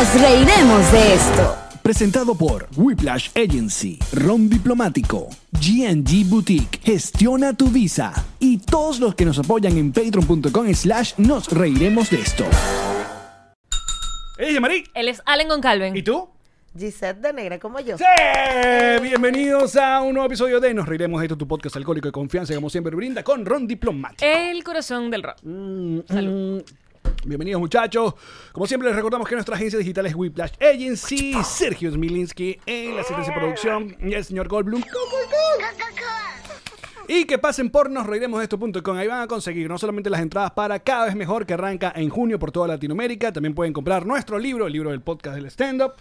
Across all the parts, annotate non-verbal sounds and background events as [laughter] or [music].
Nos reiremos de esto. Presentado por Whiplash Agency, Ron Diplomático, GNG Boutique, Gestiona tu Visa y todos los que nos apoyan en patreon.com slash nos reiremos de esto. ¡Ey, Marí! Él es Allen Goncalven. ¿Y tú? Gisette de negra como yo. ¡Sí! Bienvenidos a un nuevo episodio de Nos reiremos de esto, tu podcast alcohólico de confianza, como siempre brinda con Ron Diplomático. El corazón del rock. Mm, Bienvenidos muchachos. Como siempre les recordamos que nuestra agencia digital es Whiplash Agency, Sergio Smilinski en la asistencia de producción y el señor Goldblum. Y que pasen por nosreiremosdeesto.com. Ahí van a conseguir no solamente las entradas para Cada vez Mejor, que arranca en junio por toda Latinoamérica. También pueden comprar nuestro libro, el libro del podcast del stand-up.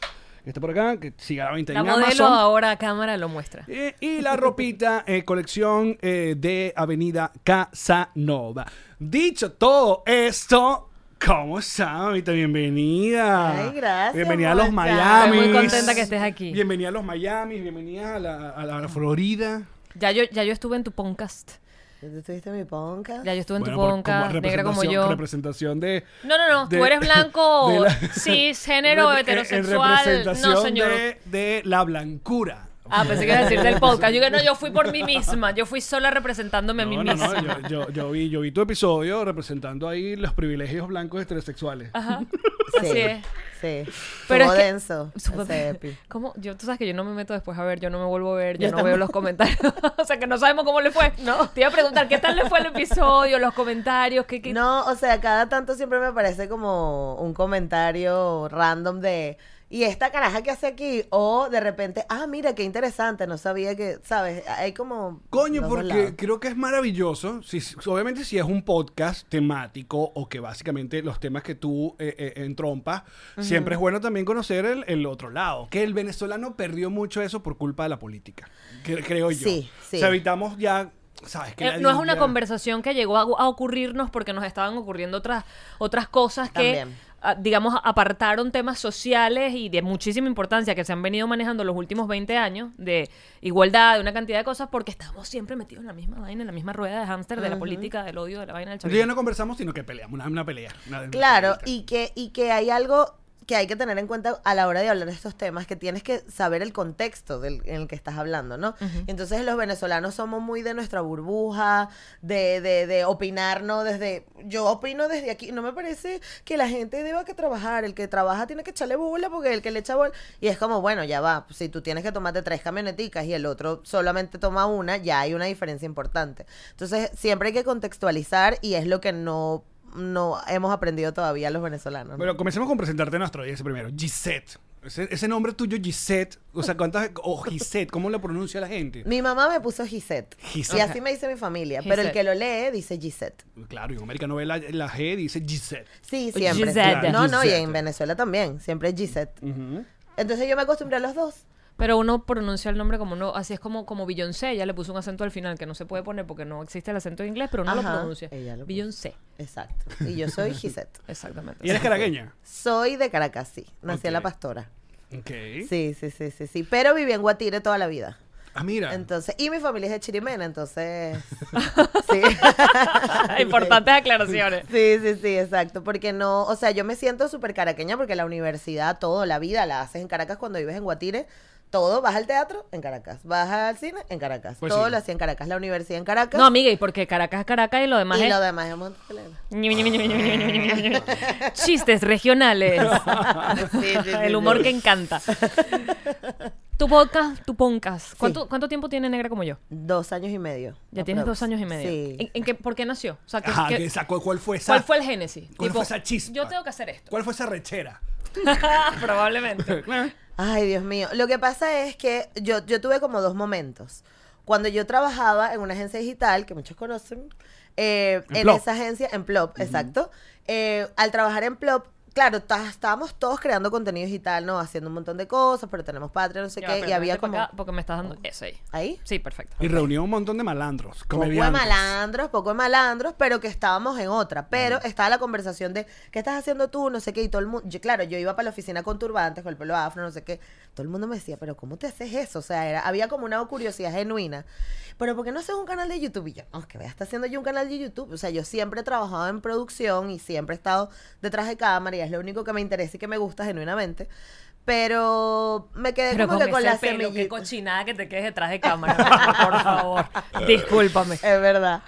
Que está por acá, que sigue a la venta La en modelo Amazon. ahora a cámara lo muestra. Eh, y la ropita, eh, colección eh, de Avenida Casanova. Dicho todo esto, ¿cómo está, mamita? Bienvenida. Ay, gracias, Bienvenida a los. Miami. Estoy muy contenta que estés aquí. Bienvenida a los Miami, bienvenida a la, a la- a la Florida. Ya yo, ya yo estuve en tu podcast. ¿Tú estuviste en mi ponca? Ya yo estuve en Bueno, tu podcast, negra como yo. Representación de... No, no, no. de- tú eres blanco, [laughs] la- cisgénero, Rep- [laughs] en- heterosexual. En representación no, señor. De, de la blancura. Ah, pensé que iba a decir del podcast. Yo que no, yo fui por mí misma. Yo fui sola representándome a mí No, no, misma. no, yo, yo, yo vi, yo vi tu episodio representando ahí los privilegios blancos heterosexuales. Ajá. [laughs] Sí, Así es. Sí. Pero es que- denso Súper- [laughs] ese epi. ¿Cómo? Yo, tú sabes que yo no me meto después a ver, yo no me vuelvo a ver, yo Ya no veo los comentarios. [laughs] o sea que no sabemos cómo le fue. No. Te iba a preguntar qué tal le fue el episodio, los comentarios, qué, qué... No, o sea, cada tanto siempre me aparece como un comentario random de ¿y esta caraja que hace aquí? O de repente, ah, mira, qué interesante, no sabía que, ¿sabes? Hay como... Coño, porque lados. creo que es maravilloso. Si, obviamente, si es un podcast temático o que básicamente los temas que tú eh, eh, entrompas, siempre es bueno también conocer el, el otro lado. Que el venezolano perdió mucho eso por culpa de la política. cre- creo yo. Sí, sí. O sea, evitamos ya. ¿Sabes? Que Eh, no es una conversación que llegó a, a ocurrirnos porque nos estaban ocurriendo otras, otras cosas que, También. Digamos, apartaron temas sociales y de muchísima importancia que se han venido manejando los últimos 20 años, de igualdad, de una cantidad de cosas, porque estamos siempre metidos en la misma vaina, en la misma rueda de hámster de la política, del odio, de la vaina del Entonces ya chavismo. no conversamos, sino que peleamos. Una, una pelea. una- una Claro, y que, y que hay algo que hay que tener en cuenta a la hora de hablar de estos temas, que tienes que saber el contexto del, en el que estás hablando, ¿no? Entonces los venezolanos somos muy de nuestra burbuja, de, de, de opinar, ¿no? Desde, yo opino desde aquí, no me parece que la gente deba que trabajar, el que trabaja tiene que echarle bola porque el que le echa bola, y es como, bueno, ya va, si tú tienes que tomarte tres camioneticas y el otro solamente toma una, ya hay una diferencia importante. Entonces siempre hay que contextualizar y es lo que no no hemos aprendido todavía los venezolanos. ¿no? Bueno, comencemos con presentarte a nuestro ese primero. Gisette. Ese, ese nombre tuyo, Gisette. O sea, ¿cuántas. O Gisette, ¿cómo lo pronuncia la gente? Mi mamá me puso Gisette. Gisette. Y así me dice mi familia. Pero el que lo lee dice Gisette. Claro, y en América Novela la G dice Gisette. Sí, siempre. Gisette. No, no, y en Venezuela también. Siempre Gisette. Entonces yo me acostumbré a los dos. Pero uno pronuncia el nombre como no, así es como, como Beyoncé, ella le puso un acento al final que no se puede poner porque no existe el acento en inglés, pero uno lo pronuncia. ella lo puso. Beyoncé, Exacto. Y yo soy Gisette. [laughs] exactamente. ¿Y eres caraqueña? Soy de Caracas, sí. Nací en La. Pastora. Ok. Sí, sí, sí, sí, sí. Pero viví en Guatire toda la vida. Ah, mira. Entonces, y mi familia es de Chirimena, entonces. [laughs] sí. [laughs] Importantes aclaraciones. Sí, sí, sí, exacto. Porque no, o sea, yo me siento súper caraqueña porque la universidad, todo, la vida la haces en Caracas cuando vives en Guatire. Todo, vas al teatro en Caracas, vas al cine en Caracas, Pues todo sí. lo hacía en Caracas, la universidad en Caracas. No, amiga, y porque Caracas es Caracas y lo demás y es... lo demás es Montelena. [laughs] Chistes regionales. [laughs] Sí, sí, sí, El humor sí. que encanta. [laughs] Tu podcast, tu podcast. ¿Cuánto, ¿Cuánto tiempo tiene Negra como yo? Dos años y medio. Ya tienes dos años y medio. Sí. ¿En, en qué, ¿Por qué nació? O sea, que, Ajá, que- que sacó, ¿cuál fue esa? ¿Cuál fue el génesis? ¿Cuál fue esa chispa? Yo tengo que hacer esto. ¿Cuál fue esa rechera? [laughs] Probablemente. [laughs] Ay, Dios mío. Lo que pasa es que yo, yo tuve como dos momentos. Cuando yo trabajaba en una agencia digital, que muchos conocen, eh, En en, Plop. esa agencia, en Plop, exacto. eh, al trabajar en Plop, claro, estábamos todos creando contenido digital, ¿no? Haciendo un montón de cosas, pero tenemos Patreon, no sé Ya, qué, y había como... acá porque me estás dando eso ahí. ¿Ahí? Sí, perfecto. Y reunió un montón de malandros, Poco de malandros, poco de malandros, pero que estábamos en otra. Pero estaba la conversación de, ¿qué estás haciendo tú? No sé qué, y todo el mundo, yo, claro, yo iba para la oficina con turbantes, con el pelo afro, no sé qué. Todo el mundo me decía, pero ¿cómo te haces eso? O sea, era, había como una curiosidad genuina. Pero ¿por qué no haces un canal de YouTube? Y yo, no, que voy a estar haciendo yo un canal de YouTube. O sea, yo siempre he trabajado en producción y siempre he estado detrás de cámara y es lo único que me interesa y que me gusta genuinamente. Pero me quedé Pero como con, que con ese la pelo, qué semillita. cochinada que te quedes detrás de cámara. por favor. [laughs] Discúlpame. Es verdad.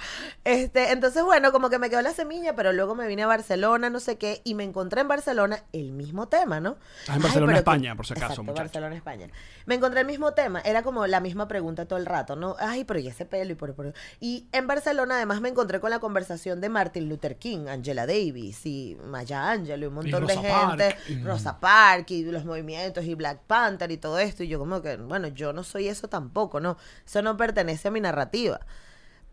Este, entonces, bueno, como que me quedó la semilla, pero luego me vine a Barcelona, no sé qué, y me encontré en Barcelona el mismo tema, ¿no? Ah, en Barcelona, España, por si acaso, Exacto, muchacho. Barcelona, España. Me encontré el mismo tema, era como la misma pregunta todo el rato, ¿no? Ay, pero y ese pelo y por, por- Y en Barcelona, además, me encontré con la conversación de Martin Luther King, Angela Davis y Maya Angelou y un montón de Rosa gente, Rosa Parks y los movimientos y Black Panther y todo esto. Y yo, como que, bueno, yo no soy eso tampoco, ¿no? Eso no pertenece a mi narrativa.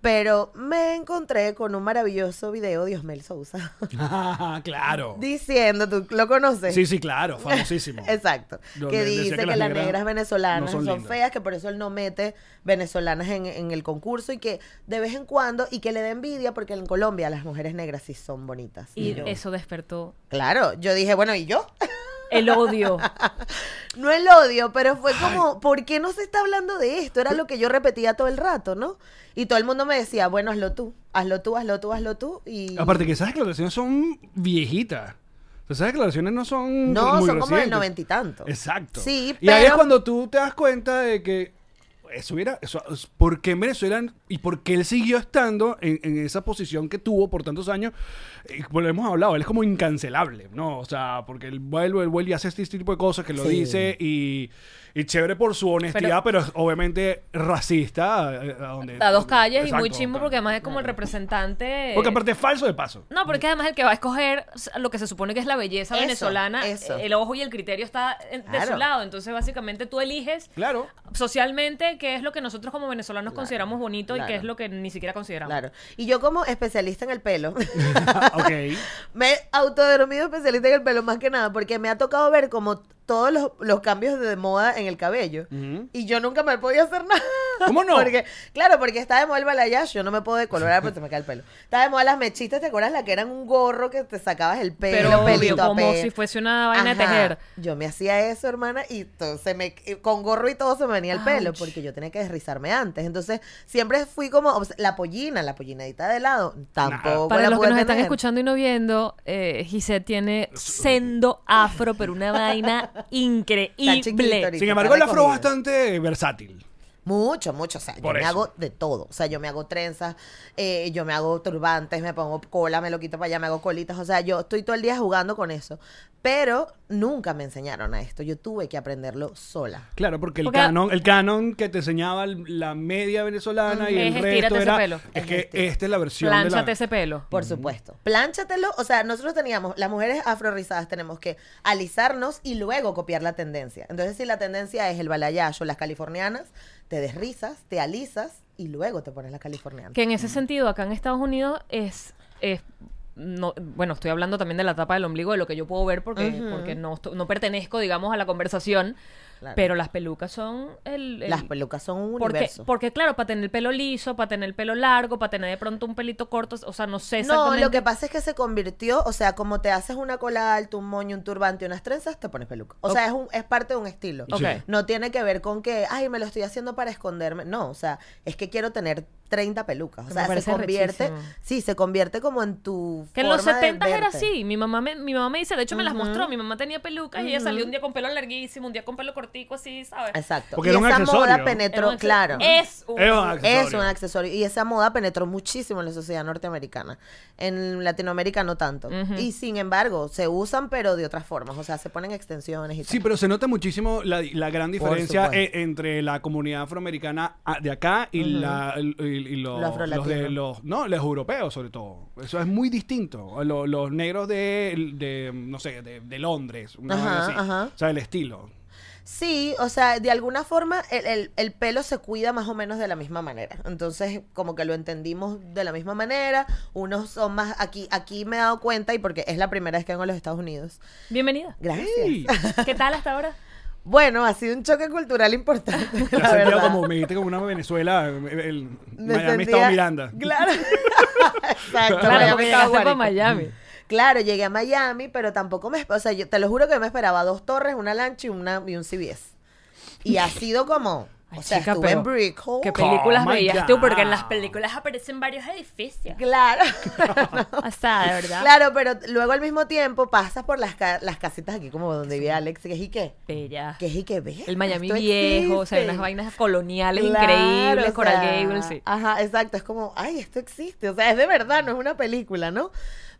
Pero me encontré con un maravilloso video de Osmel Sousa [laughs] claro. diciendo, ¿tú lo conoces? Sí, sí, claro, famosísimo. [laughs] Exacto. Donde que dice que que, las negras negras venezolanas no son feas, que por eso él no mete venezolanas en, en el concurso y que de vez en cuando, y que le da envidia porque en Colombia las mujeres negras sí son bonitas. Y yo, eso despertó Claro, yo dije, bueno, ¿y yo? El odio. [laughs] No el odio, pero fue como, ¿por qué no se está hablando de esto? Era lo que yo repetía todo el rato, ¿no? Y todo el mundo me decía, bueno, hazlo tú, hazlo tú, hazlo tú, hazlo tú. Y Aparte que esas declaraciones son viejitas. Esas declaraciones no son no, muy son como del noventa y tanto. Exacto. Sí, Y ahí es pero- cuando tú te das cuenta de que eso era, eso, ¿por qué en Venezuela y por qué él siguió estando en, en esa posición que tuvo por tantos años? Eh, pues lo hemos hablado, él es como incancelable, ¿no? O sea, porque él vuelve, él vuelve y hace este tipo de cosas que lo Sí. dice y, y chévere por su honestidad, pero, obviamente racista. eh, A, donde- A dos calles y muy chimbo porque además es como el representante. Porque aparte es falso de paso. No, porque además el que va a escoger lo que se supone que es la belleza Eso, venezolana, eso. el ojo y el criterio está de su lado. Entonces, básicamente, tú eliges Claro. socialmente qué es lo que nosotros como venezolanos consideramos bonito y qué es lo que ni siquiera consideramos. Claro. Y yo como especialista en el pelo, [laughs] ok. [laughs] me he autodenomido especialista en el pelo más que nada, porque me ha tocado ver como todos los, los cambios de moda en el cabello. Y yo nunca me podía hacer nada. ¿Cómo no? Porque, claro, porque está de moda el balayage, yo no me puedo decolorar porque se me cae el pelo. Está de moda las mechitas, ¿te acuerdas? La que eran un gorro que te sacabas el pelo, Pero pelito obvio, a como si fuese una vaina de tejer. Yo me hacía eso, hermana, y to- se me, con gorro y todo se me venía el pelo, porque yo tenía que desrizarme antes. Entonces, siempre fui como la pollina, la pollinadita de lado. Tampoco Para la los que nos están escuchando y no viendo, eh, Gisette tiene sendo afro, pero una vaina [laughs] increíble. Sin embargo, el afro es bastante versátil. Mucho, mucho. O sea, yo me eso. hago de todo. O sea, yo me hago trenzas, eh, yo me hago turbantes, me pongo cola, me lo quito para allá, me hago colitas. O sea, yo estoy todo el día jugando con eso. Pero nunca me enseñaron a esto. Yo tuve que aprenderlo sola. Claro, porque el Porque- canon, el canon que te enseñaba el- la media venezolana y Es el resto ese era pelo. es Es que este. esta es la versión de Plánchate la ese pelo. Por supuesto. Plánchatelo. O sea, nosotros teníamos, las mujeres afrorizadas tenemos que alisarnos y luego copiar la tendencia. Entonces, si la tendencia es el balayage o las californianas, te desrizas, te alisas y luego te pones la californiana. Que en ese sentido, acá en Estados Unidos es. es no, bueno, estoy hablando también de la tapa del ombligo, de lo que yo puedo ver, porque, porque no, no pertenezco, digamos, a la conversación. Claro. Pero las pelucas son el. el- Las pelucas son un porque, universo. porque, claro, para tener el pelo liso, para tener el pelo largo, para tener de pronto un pelito corto, o sea, no sé No, exactamente. lo que pasa es que se convirtió, o sea, como te haces una cola alta, un moño, un turbante, unas trenzas, te pones peluca. O sea, es, un, es parte de un estilo. No tiene que ver con que, ay, me lo estoy haciendo para esconderme. No, o sea, es que quiero tener 30 pelucas. O Me sea, se convierte, rechísimo. sí, se convierte como en tu Que en los forma de 70 era así. Mi mamá me, mi mamá me dice, de hecho me las mostró. Mi mamá tenía pelucas y ella salió un día con pelo larguísimo, un día con pelo cortico, así, ¿sabes? Exacto. Porque y era un esa accesorio. moda Era penetró, claro. Es un, Es un accesorio. Es un accesorio. Y esa moda penetró muchísimo en la sociedad norteamericana. En Latinoamérica no tanto. Y sin embargo, se usan, pero de otras formas. O sea, se ponen extensiones y Sí, tal. pero se nota muchísimo la, la gran diferencia e- entre la comunidad afroamericana a- de acá y, la, y, y los, Lo los de afrolatino. los, no, los europeos sobre todo. Eso es muy distinto. Lo- Los, negros de, de, no sé, de, de Londres, una Ajá, ajá. O sea, el estilo. Sí, o sea, de alguna forma el, el- el pelo se cuida más o menos de la misma manera. Entonces, como que lo entendimos de la misma manera. Unos son más, aquí, aquí me he dado cuenta, y porque es la primera vez que vengo a los Estados Unidos. Bienvenida. Gracias. Sí. [laughs] ¿Qué tal hasta ahora? Bueno, ha sido un choque cultural importante. Te has la verdad. como, me dijiste como una Venezuela, el, Me Miami sentía- estaba Miranda. Claro. [laughs] Exacto. Claro, Miami. Miami. Claro, llegué a Miami, pero tampoco me... O sea, yo te lo juro que me esperaba dos torres, una lancha y, una, y un CBS. Y ha sido como... Ay, o sea, chica, estuve pero en Brickell. ¿Qué películas Oh veías tú? Porque en las películas aparecen varios edificios. Claro. [laughs] O sea, de verdad. Claro, pero luego al mismo tiempo pasas por las, ca- las casitas aquí como donde vive Alex, que es y qué. Bella. Que es y ve. El Miami esto viejo, o sea, unas vainas coloniales Claro, increíbles, o Coral sea, Gables, sí. Ajá, exacto. Es como, ay, esto existe. O sea, es de verdad, no es una película, ¿no?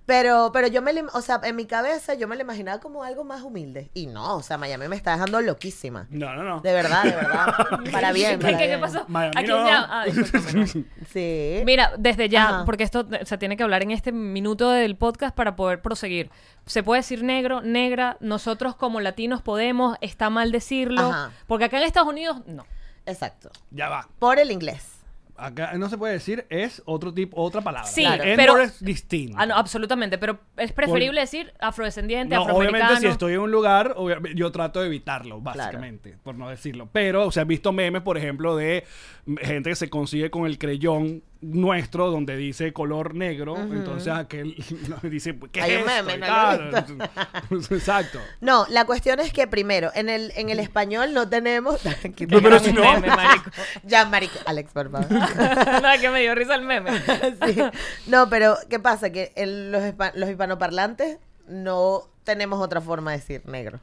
Pero, pero yo me, o sea, en mi cabeza yo me lo imaginaba como algo más humilde. Y no, o sea, Miami me está dejando loquísima. No, no, no. De verdad, de verdad. [laughs] Para bien, ¿Qué, para qué- qué bien. pasó? Miami Aquí no. ya. Ah. [laughs] Sí. Mira, desde ya, Ajá. porque esto eh, se tiene que hablar en este minuto del podcast para poder proseguir. Se puede decir negro, negra, nosotros como latinos podemos, está mal decirlo, Ajá. porque acá en Estados Unidos no. Exacto. Ya va. Por el inglés. Acá no se puede decir, es otro tipo, otra palabra. Sí, Claro. pero- es distinto. Ah, no, absolutamente, pero es preferible decir afrodescendiente, No, afroamericano. obviamente si estoy en un lugar, obvia- yo trato de evitarlo, básicamente, por no decirlo. Pero, o sea, he visto memes, por ejemplo, de gente que se consigue con el creyón nuestro donde dice color negro, entonces aquel [laughs] dice, pues, ¿qué Hay es esto? meme, no. [laughs] Exacto. No, la cuestión es que primero, en el, en el español no tenemos. [laughs] No, pero si no- meme. Marico. Ya, marico. Alex, por favor. no, que me dio risa el meme. Sí. No, pero ¿qué pasa? Que el- los, los hispanoparlantes no tenemos otra forma de decir negro.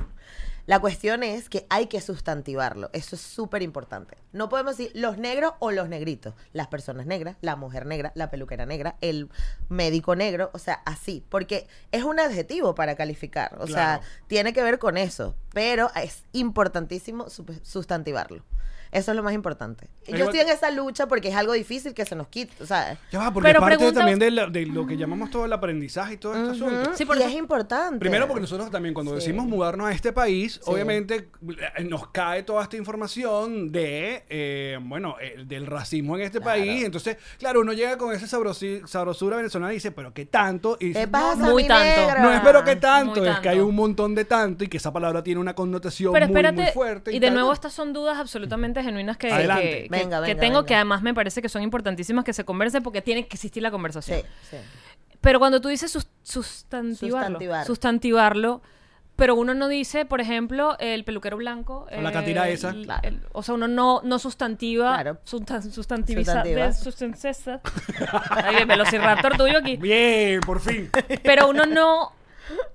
La cuestión es que hay que sustantivarlo. Eso es súper importante. No podemos decir los negros o los negritos. Las personas negras, la mujer negra, la peluquera negra, el médico negro. O sea, así. Porque es un adjetivo para calificar. O sea, tiene que ver con eso. Pero es importantísimo sustantivarlo. Eso es lo más importante. Pero Yo estoy en esa lucha porque es algo difícil que se nos quite. O sea, Ya va, porque Pero parte pregunta- también de, la- de lo que llamamos todo el aprendizaje y todo este asunto. Sí, por y eso- es importante. Primero porque nosotros también cuando Sí. decimos mudarnos a este país, Sí. obviamente eh, nos cae toda esta información de, eh, bueno, eh, del racismo en este país. Entonces, claro, uno llega con esa sabrosi- sabrosura venezolana y dice, pero ¿qué tanto? Y ¿Qué dice, pasa, no, no, Muy mi tanto. negra? no es pero qué tanto, Muy es que hay un montón de tanto y que esa palabra tiene una connotación Pero muy, espérate, muy fuerte. y de tal. nuevo estas son dudas absolutamente genuinas que, Adelante. que- que- Venga, que venga, tengo, venga. que además me parece que son importantísimas que se conversen porque tiene que existir la conversación. Sí, sí. Pero cuando tú dices sus- sustantivarlo, Sustantivar. sustantivarlo, pero uno no dice, por ejemplo, el peluquero blanco. O la catira esa. el- Claro. el- o sea, uno no, no sustantiva. Claro. sustan- sustantiviza. Sustantiva. de- sustancesa. Ahí el velociraptor tuyo aquí. Bien, por fin. Pero uno no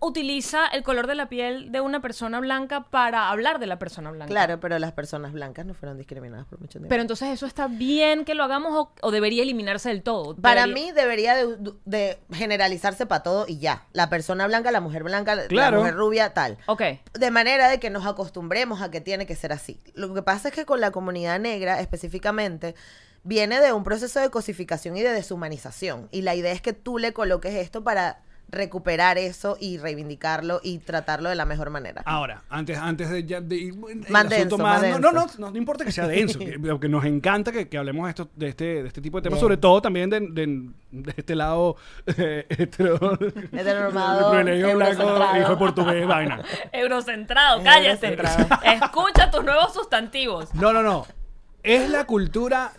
utiliza el color de la piel de una persona blanca para hablar de la persona blanca. Claro, pero las personas blancas no fueron discriminadas por mucho tiempo. Pero entonces eso está bien que lo hagamos o, o debería eliminarse del todo. para Debería- mí debería de, de generalizarse para todo y ya. La persona blanca, la mujer blanca, Claro. la mujer rubia, tal. Ok. De manera de que nos acostumbremos a que tiene que ser así. Lo que pasa es que con la comunidad negra específicamente viene de un proceso de cosificación y de deshumanización. Y la idea es que tú le coloques esto para recuperar eso y reivindicarlo y tratarlo de la mejor manera. Ahora, antes, antes de, ya de ir el Más denso, más no, no, no, no, no importa que sea denso, que, [laughs] que nos encanta que, que hablemos de, esto, de, este, de este tipo de temas, Bien. sobre todo también de, de- de este lado eh, hetero, Heteronormado, [laughs] privilegio blanco, eurocentrado. hijo portugués, vaina. [laughs] Eurocentrado, cállate. Eurocentrado. Escucha tus nuevos sustantivos. No, no, no. Es la cultura,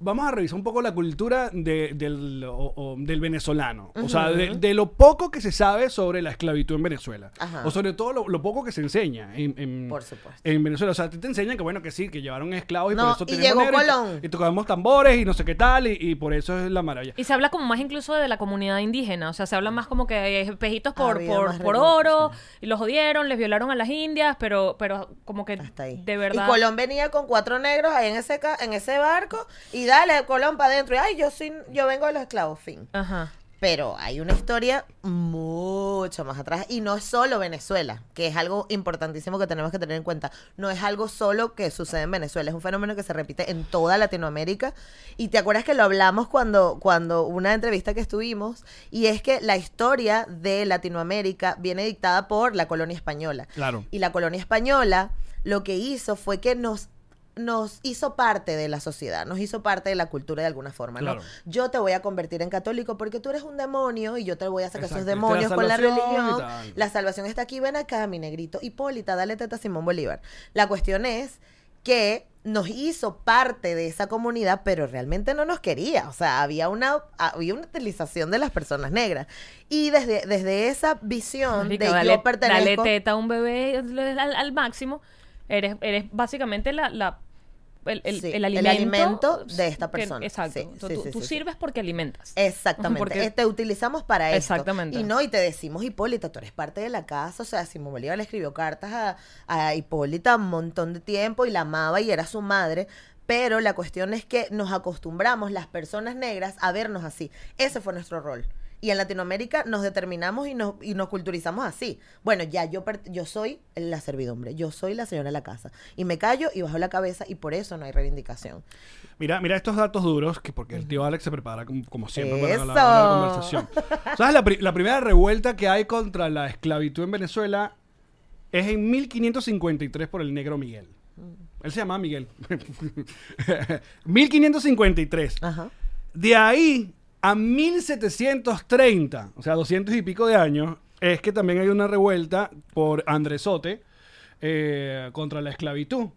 vamos a revisar un poco la cultura de- del, o- o del venezolano. O sea, de, de lo poco que se sabe sobre la esclavitud en Venezuela. Ajá. O sobre todo lo, lo poco que se enseña en, en- Por supuesto. en Venezuela. O sea, a ti te enseñan que bueno, que sí, que llevaron esclavos y No, por eso y tenemos llegó negros y- Colón. Y, tocamos tambores y no sé qué tal, y, y por eso es la maravilla. Y se habla como más incluso de la comunidad indígena, o sea, se habla más como que hay espejitos por, por, por oro, y los jodieron, les violaron a las indias, pero, pero como que Hasta ahí. de verdad... Y Colón venía con cuatro negros ahí en ese, en ese barco y dale, Colón para adentro. Y ay, yo soy, yo vengo de los esclavos, fin. Ajá. Pero hay una historia mucho más atrás y no es solo Venezuela, que es algo importantísimo que tenemos que tener en cuenta. No es algo solo que sucede en Venezuela, es un fenómeno que se repite en toda Latinoamérica. Y te acuerdas que lo hablamos cuando, cuando una entrevista que estuvimos, y es que la historia de Latinoamérica viene dictada por la colonia española. Claro. Y la colonia española lo que hizo fue que nos nos hizo parte de la sociedad, nos hizo parte de la cultura de alguna forma, ¿no? Claro. Yo te voy a convertir en católico porque tú eres un demonio y yo te voy a sacar esos Exacto, la demonios con la religión. La salvación está aquí, ven acá, mi negrito. Hipólita, dale teta a Simón Bolívar. La cuestión es que nos hizo parte de esa comunidad, pero realmente no nos quería. O sea, había una, había una utilización de las personas negras. Y desde, desde esa visión de dale, yo dale teta a un bebé al, al máximo, eres, eres básicamente la... la el, el- Sí, el el alimento, alimento de esta que- persona. exacto. Sí, tú sí, sirves porque alimentas. Exactamente. Porque- Te utilizamos para esto. Exactamente. Y no, y te decimos, Hipólita, tú eres parte de la casa. O sea, Simón Bolívar le escribió cartas a, a Hipólita un montón de tiempo y la amaba y era su madre. Pero la cuestión es que nos acostumbramos, las personas negras, a vernos así. Ese fue nuestro rol. Y en Latinoamérica nos determinamos y nos, y nos culturizamos así. Bueno, ya yo, yo soy la servidumbre, yo soy la señora de la casa. Y me callo y bajo la cabeza y por eso no hay reivindicación. Mira, mira estos datos duros, que porque el tío Alex se prepara como, como siempre para la, conversación. ¿Sabes? La, pri- la primera revuelta que hay contra la esclavitud en Venezuela es en 1553 por el negro Miguel. Él se llamaba Miguel. [laughs] 1553. Ajá. De ahí a 1730, o sea, 200 y pico de años, es que también hay una revuelta por Andresote eh, contra la esclavitud.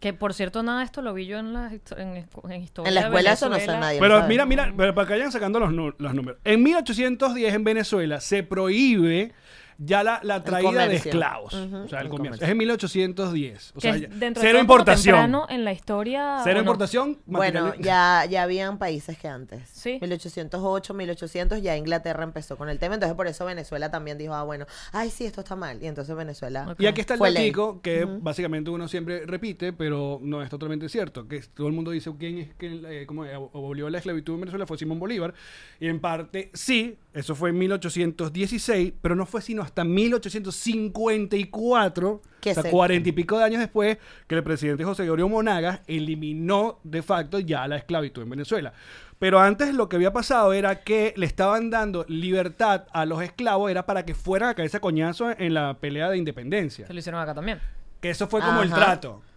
Que por cierto, nada de esto lo vi yo en la, en, en historia. En la escuela eso no sé nadie. Pero sabe. mira, mira, pero para que vayan sacando los números. En 1810 en Venezuela se prohíbe ya la, la traída de esclavos. O sea, el el comercio. comercio. Es en 1810. O sea, ya- dentro de cero importación. temprano en la historia. Cero importación. Bueno, ya, ya habían países que antes. Sí. 1808, 1800, ya Inglaterra empezó con el tema. Entonces, por eso Venezuela también dijo, ah, bueno, ay, sí, esto está mal. Y entonces Venezuela. Y aquí está el datico que básicamente uno siempre repite, pero no es totalmente cierto. Que todo el mundo dice quién es que eh, cómo es? abolió la esclavitud en Venezuela fue Simón Bolívar. Y en parte sí, eso fue en 1816, pero no fue sino hasta 1854, Que o sea, se- cuarenta y pico de años después, que el presidente José Gregorio Monagas eliminó de facto ya la esclavitud en Venezuela. Pero antes lo que había pasado era que le estaban dando libertad a los esclavos, era para que fueran a caerse a coñazo en la pelea de independencia. Se lo hicieron acá también. Que eso fue como el trato. [laughs]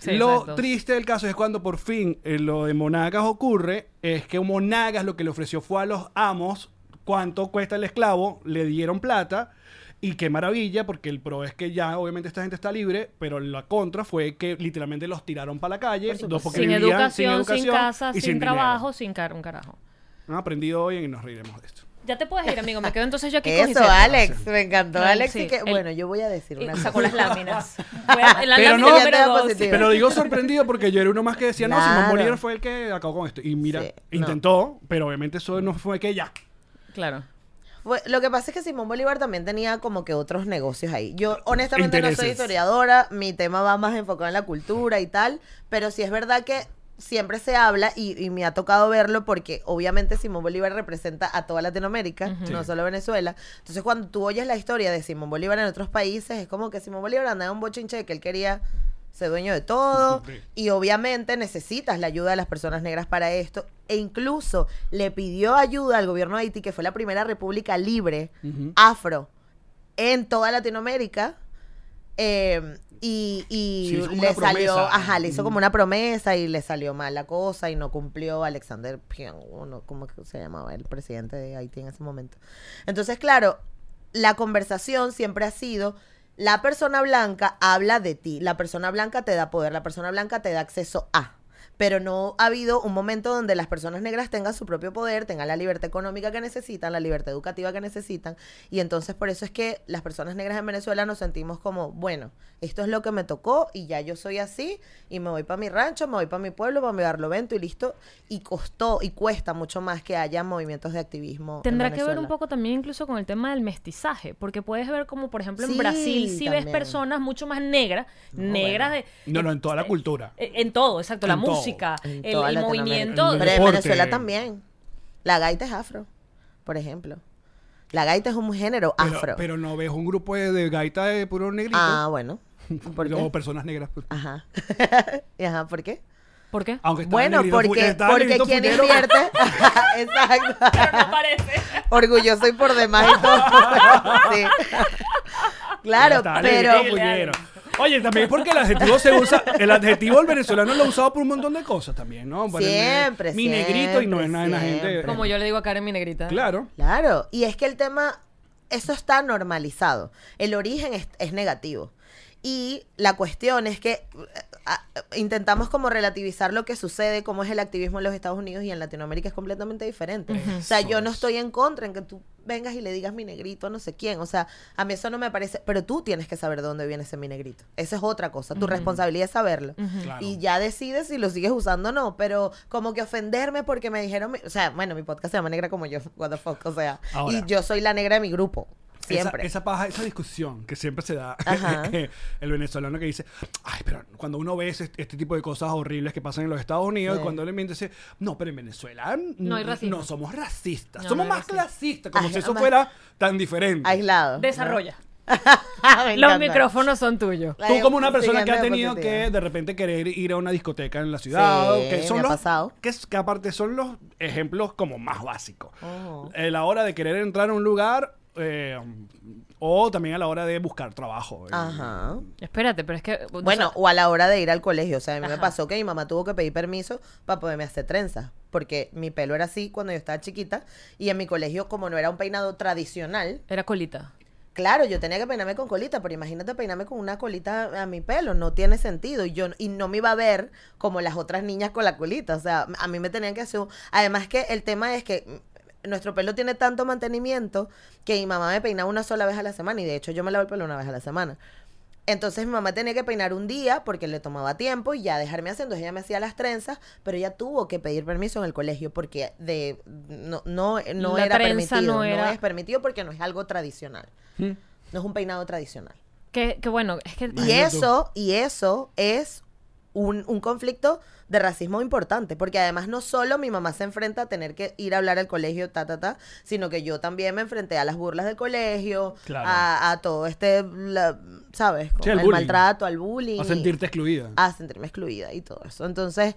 Sí, lo exacto. triste del caso es cuando por fin eh, lo de Monagas ocurre, es que Monagas lo que le ofreció fue a los amos cuánto cuesta el esclavo, le dieron plata y qué maravilla, porque el pro es que ya obviamente esta gente está libre, pero la contra fue que literalmente los tiraron para la calle, dos porque Sin vivían educación, sin, casa, y sin, dinero. trabajo, sin car un carajo. Han aprendido hoy y nos reiremos de esto. Ya te puedes ir, amigo. Me quedo entonces yo aquí con Eso, Giselle. Alex, me encantó. No, Alex, sí, y que, el- bueno, yo voy a decir una sacó las láminas. [laughs] A- la Pero lámina no- dos. Pero digo sorprendido porque yo era uno más que decía, no, Simón Claro. Bolívar fue el que acabó con esto. Y mira, Sí, no. intentó, pero obviamente eso no fue que ya. Claro. Fue- lo que pasa es que Simón Bolívar también tenía como que otros negocios ahí. Yo honestamente no soy historiadora, mi tema va más enfocado en la cultura y tal, pero sí es verdad que siempre se habla y, y me ha tocado verlo porque obviamente Simón Bolívar representa a toda Latinoamérica, no Sí. solo Venezuela. Entonces cuando tú oyes la historia de Simón Bolívar en otros países, es como que Simón Bolívar andaba en un bochinche de que él quería ser dueño de todo [laughs] y obviamente necesitas la ayuda de las personas negras para esto. E incluso le pidió ayuda al gobierno de Haití que fue la primera república libre afro en toda Latinoamérica eh, y, y Sí, le salió ajá le hizo como una promesa y le salió mal la cosa y no cumplió Alexander Pion no, ¿cómo que se llamaba el presidente de Haití en ese momento entonces claro la conversación siempre ha sido la persona blanca habla de ti, la persona blanca te da poder, la persona blanca te da acceso a. pero no ha habido un momento donde las personas negras tengan su propio poder, tengan la libertad económica que necesitan, la libertad educativa que necesitan. Y entonces por eso es que las personas negras en Venezuela nos sentimos como, bueno, esto es lo que me tocó y ya yo soy así y me voy para mi rancho, me voy para mi pueblo, para mi barlovento y listo. Y costó y cuesta mucho más que haya movimientos de activismo. en Tendrá que ver un poco también incluso con el tema del mestizaje, porque puedes ver como, por ejemplo, en Sí, Brasil si ves también. personas mucho más negras, negras de... No, no, en toda la cultura. En todo, exacto, la todo. música, El, el movimiento. El Pero en. Venezuela también. La gaita es afro, por ejemplo. La gaita es un género Pero, afro. pero no ves un grupo de, de gaita de puro negrito. ah, bueno. [laughs] ¿Por o personas negras. Ajá. ¿Y [laughs] ajá, ¿por qué? ¿Por qué? Aunque está Bueno, negrito porque, porque quien invierte. [laughs] Exacto. no parece. Orgulloso y por demás y todo. sí. Claro, pero. Oye, también porque el adjetivo se usa, el adjetivo del venezolano lo ha usado por un montón de cosas también, ¿no? El- Siempre, Mi negrito y no es nada de la gente. Como yo le digo a Karen, mi negrita. Claro. Claro. Y es que el tema. Eso está normalizado. El origen es, es negativo. Y la cuestión es que eh, intentamos como relativizar lo que sucede, cómo es el activismo en los Estados Unidos y en Latinoamérica es completamente diferente. O sea, yo no estoy en contra en que tú vengas y le digas mi negrito a no sé quién. O sea, a mí eso no me parece. Pero tú tienes que saber de dónde viene ese mi negrito. Esa es otra cosa. Tu responsabilidad es saberlo. Claro. Y ya decides si lo sigues usando o no. Pero como que ofenderme porque me dijeron. mi- O sea, bueno, mi podcast se llama Negra como yo. [laughs] What the fuck. O sea, Ahora. y yo soy la negra de mi grupo. Siempre. Esa, esa paja, esa discusión que siempre se da [laughs] el venezolano que dice, ay, pero cuando uno ve ese- este, tipo de cosas horribles que pasan en los Estados Unidos, Sí. y cuando le miente dice, no, pero en Venezuela No hay racismo. no somos racistas, No, somos no más racismo. clasistas, como Ay, si eso fuera tan diferente. Aislado. Desarrolla. [laughs] Los micrófonos son tuyos. Tú como una persona que ha tenido que de repente querer ir a una discoteca en la ciudad, Sí, que son me ha los, pasado. Que, aparte son los ejemplos como más básicos. Ujú. Eh, la hora de querer entrar a un lugar eh, o también a la hora de buscar trabajo. eh. Ajá. Espérate, pero es que. o Bueno, sea, o a la hora de ir al colegio. O sea, a mí me Ajá. pasó que mi mamá tuvo que pedir permiso para poderme hacer trenzas. Porque mi pelo era así cuando yo estaba chiquita. Y en mi colegio, como no era un peinado tradicional, era colita. Claro, yo tenía que peinarme con colita, pero imagínate peinarme con una colita a mi pelo, no tiene sentido. Y yo y no me iba a ver como las otras niñas con la colita. O sea, a mí me tenían que hacer. un- Además que el tema es que nuestro pelo tiene tanto mantenimiento que mi mamá me peinaba una sola vez a la semana. Y de hecho yo me lavo el pelo una vez a la semana. Entonces mi mamá tenía que peinar un día porque le tomaba tiempo y ya dejarme haciendo. Ella me hacía las trenzas, pero ella tuvo que pedir permiso en el colegio porque de no no, no La era permitido. no es permitido porque no es algo tradicional. No es un peinado tradicional. Que, que bueno, es que. Y Imagínate eso, y eso es un, un conflicto de racismo importante, porque además no solo mi mamá se enfrenta a tener que ir a hablar al colegio, ta, ta, ta, sino que yo también me enfrenté a las burlas del colegio, Claro. a, a todo este, la- ¿sabes? Sí, Como el bullying. maltrato, al bullying. A sentirte excluida. a sentirme excluida y todo eso. Entonces,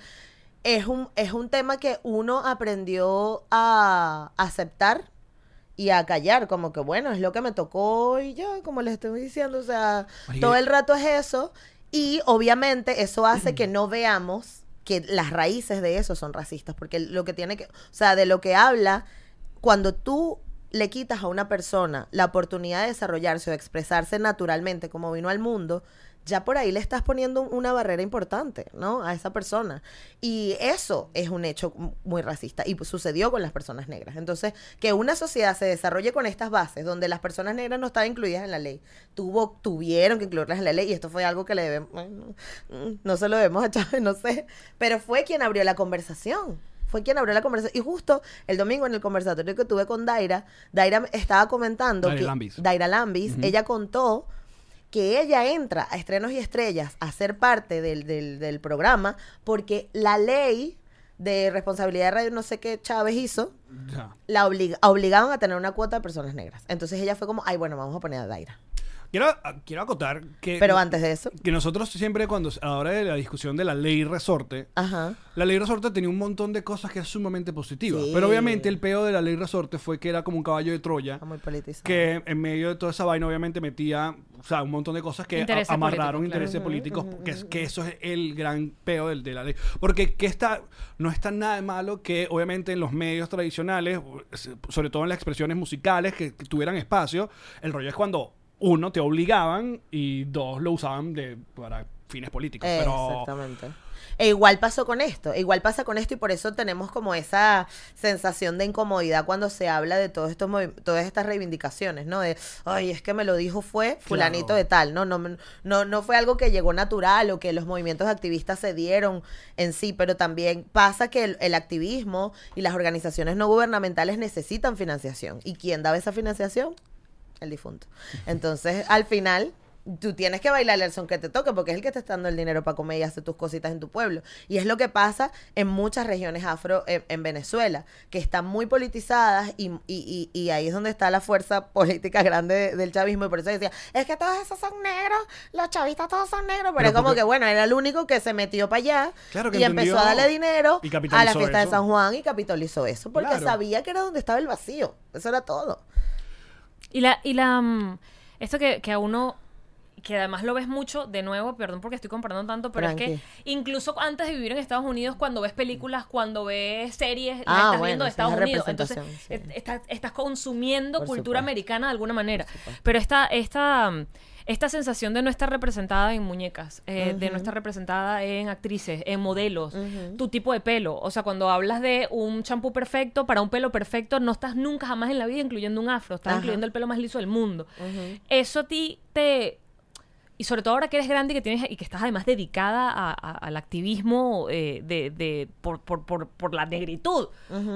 es un, es un tema que uno aprendió a aceptar y a callar, como que bueno, es lo que me tocó y ya, como les estoy diciendo, o sea, todo el rato es eso y obviamente eso hace que no veamos que las raíces de eso son racistas, porque lo que tiene que, o sea, de lo que habla, cuando tú le quitas a una persona la oportunidad de desarrollarse o de expresarse naturalmente como vino al mundo, ya por ahí le estás poniendo un- una barrera importante, ¿no? A esa persona. Y eso es un hecho muy racista y pues, sucedió con las personas negras. Entonces, que una sociedad se desarrolle con estas bases, donde las personas negras no estaban incluidas en la ley, tuvo, tuvieron que incluirlas en la ley y esto fue algo que le debemos, bueno, mm, no se lo debemos a Chávez, [laughs] no sé, pero fue quien abrió la conversación fue quien abrió la conversación. Y justo el domingo en el conversatorio que tuve con Daira, Daira estaba comentando Daira que Lambis. Daira Lambis, ella contó que ella entra a Estrenos y Estrellas a ser parte del, del, del programa porque la ley de responsabilidad de radio, no sé qué Chávez hizo, Ya. la obliga- obligaban a tener una cuota de personas negras. Entonces ella fue como, ay, bueno, vamos a poner a Daira. Quiero, quiero acotar que, Pero antes de eso, que nosotros siempre cuando a la hora de la discusión de la ley resorte, ajá. la ley resorte tenía un montón de cosas que es sumamente positivas. Sí. Pero obviamente el peo de la ley resorte fue que era como un caballo de Troya. Muy politizado. que en medio de toda esa vaina obviamente metía o sea, un montón de cosas que Intereses amarraron intereses políticos, que, es- que eso es el gran peo del, de la ley. Porque que está, no está nada de malo que obviamente en los medios tradicionales, sobre todo en las expresiones musicales que, que tuvieran espacio, el rollo es cuando uno, te obligaban y dos, lo usaban de, para fines políticos. Pero Exactamente. E igual pasó con esto, e igual pasa con esto y por eso tenemos como esa sensación de incomodidad cuando se habla de todos estos todas estas reivindicaciones, ¿no? De, ay, es que me lo dijo fue fulanito Claro. de tal, ¿no? No, no, no fue algo que llegó natural o que los movimientos activistas se dieron en sí, pero también pasa que el, el activismo y las organizaciones no gubernamentales necesitan financiación. ¿Y quién daba esa financiación? El difunto. Entonces, al final, tú tienes que bailar el son que te toque porque es el que te está dando el dinero para comer y hacer tus cositas en tu pueblo. Y es lo que pasa en muchas regiones afro en, en Venezuela, que están muy politizadas y, y- y- y ahí es donde está la fuerza política grande de- del chavismo. Y por eso decía, es que todos esos son negros, los chavistas todos son negros, pero, Pero es como porque- que, bueno, era el único que se metió para allá Claro y empezó a darle dinero a la fiesta de. San Juan y capitalizó eso, porque Claro. sabía que era donde estaba el vacío. Eso era todo. Y la, y la mm, esto que, que a uno que además lo ves mucho, de nuevo, perdón porque estoy comparando tanto, pero es que incluso antes de vivir en Estados Unidos, cuando ves películas, cuando ves series, las Ah, estás bueno, viendo de Estados Unidos. Entonces, sí. estás, estás consumiendo Por cultura supuesto. americana de alguna manera. Pero esta, esta, esta sensación de no estar representada en muñecas, eh, de no estar representada en actrices, en modelos, tu tipo de pelo. O sea, cuando hablas de un champú perfecto para un pelo perfecto, no estás nunca jamás en la vida incluyendo un afro, estás Ajá. incluyendo el pelo más liso del mundo. Eso a ti te... Y sobre todo ahora que eres grande y que tienes y que estás además dedicada a- a- al activismo eh, de, de- por, por, por, por la negritud.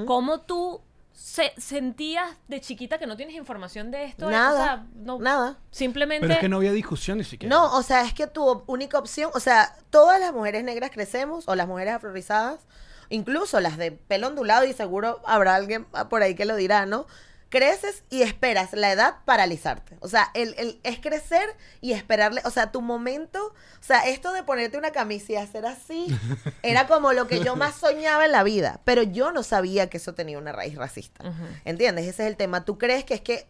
¿Cómo tú se- sentías de chiquita que no tienes información de esto? Nada, O sea, no- nada. Simplemente... Pero es que no había discusión ni siquiera. No, o sea, es que tu única opción, o sea, todas las mujeres negras crecemos, o las mujeres afrorizadas, incluso las de pelo ondulado, y seguro habrá alguien por ahí que lo dirá, ¿no? Creces y esperas la edad paralizarte. O sea, el, el- es crecer y esperarle, o sea, tu momento, o sea, esto de ponerte una camisa y hacer así, [laughs] era como lo que yo más soñaba en la vida, pero yo no sabía que eso tenía una raíz racista. ¿Entiendes? Ese es el tema. Tú crees que es que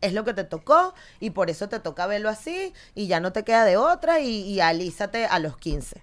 es lo que te tocó y por eso te toca verlo así y ya no te queda de otra y, y alízate a los 15.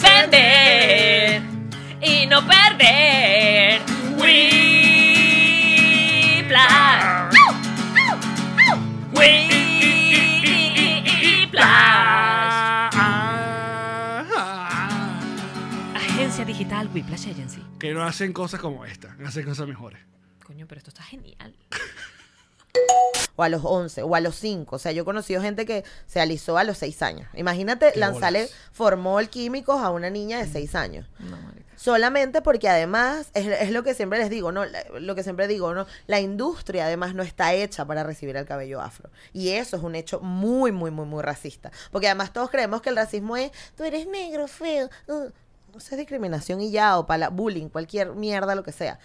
Vender y no perder. Whiplash. Whiplash. Agencia digital Whiplash Agency. Que no hacen cosas como esta, hacen cosas mejores. Coño, pero esto está genial. O a los 11, o a los 5. O sea, yo he conocido gente que se alisó a los 6 años. Imagínate, lanzarle formol químicos a una niña de 6 años. No. Solamente porque además, es, es lo que siempre les digo, ¿no? Lo que siempre digo, ¿no? La industria además no está hecha para recibir el cabello afro. Y eso es un hecho muy, muy, muy, muy racista. Porque además todos creemos que el racismo es, tú eres negro, feo. uh". No sé, discriminación y ya, o para bullying, cualquier mierda, lo que sea.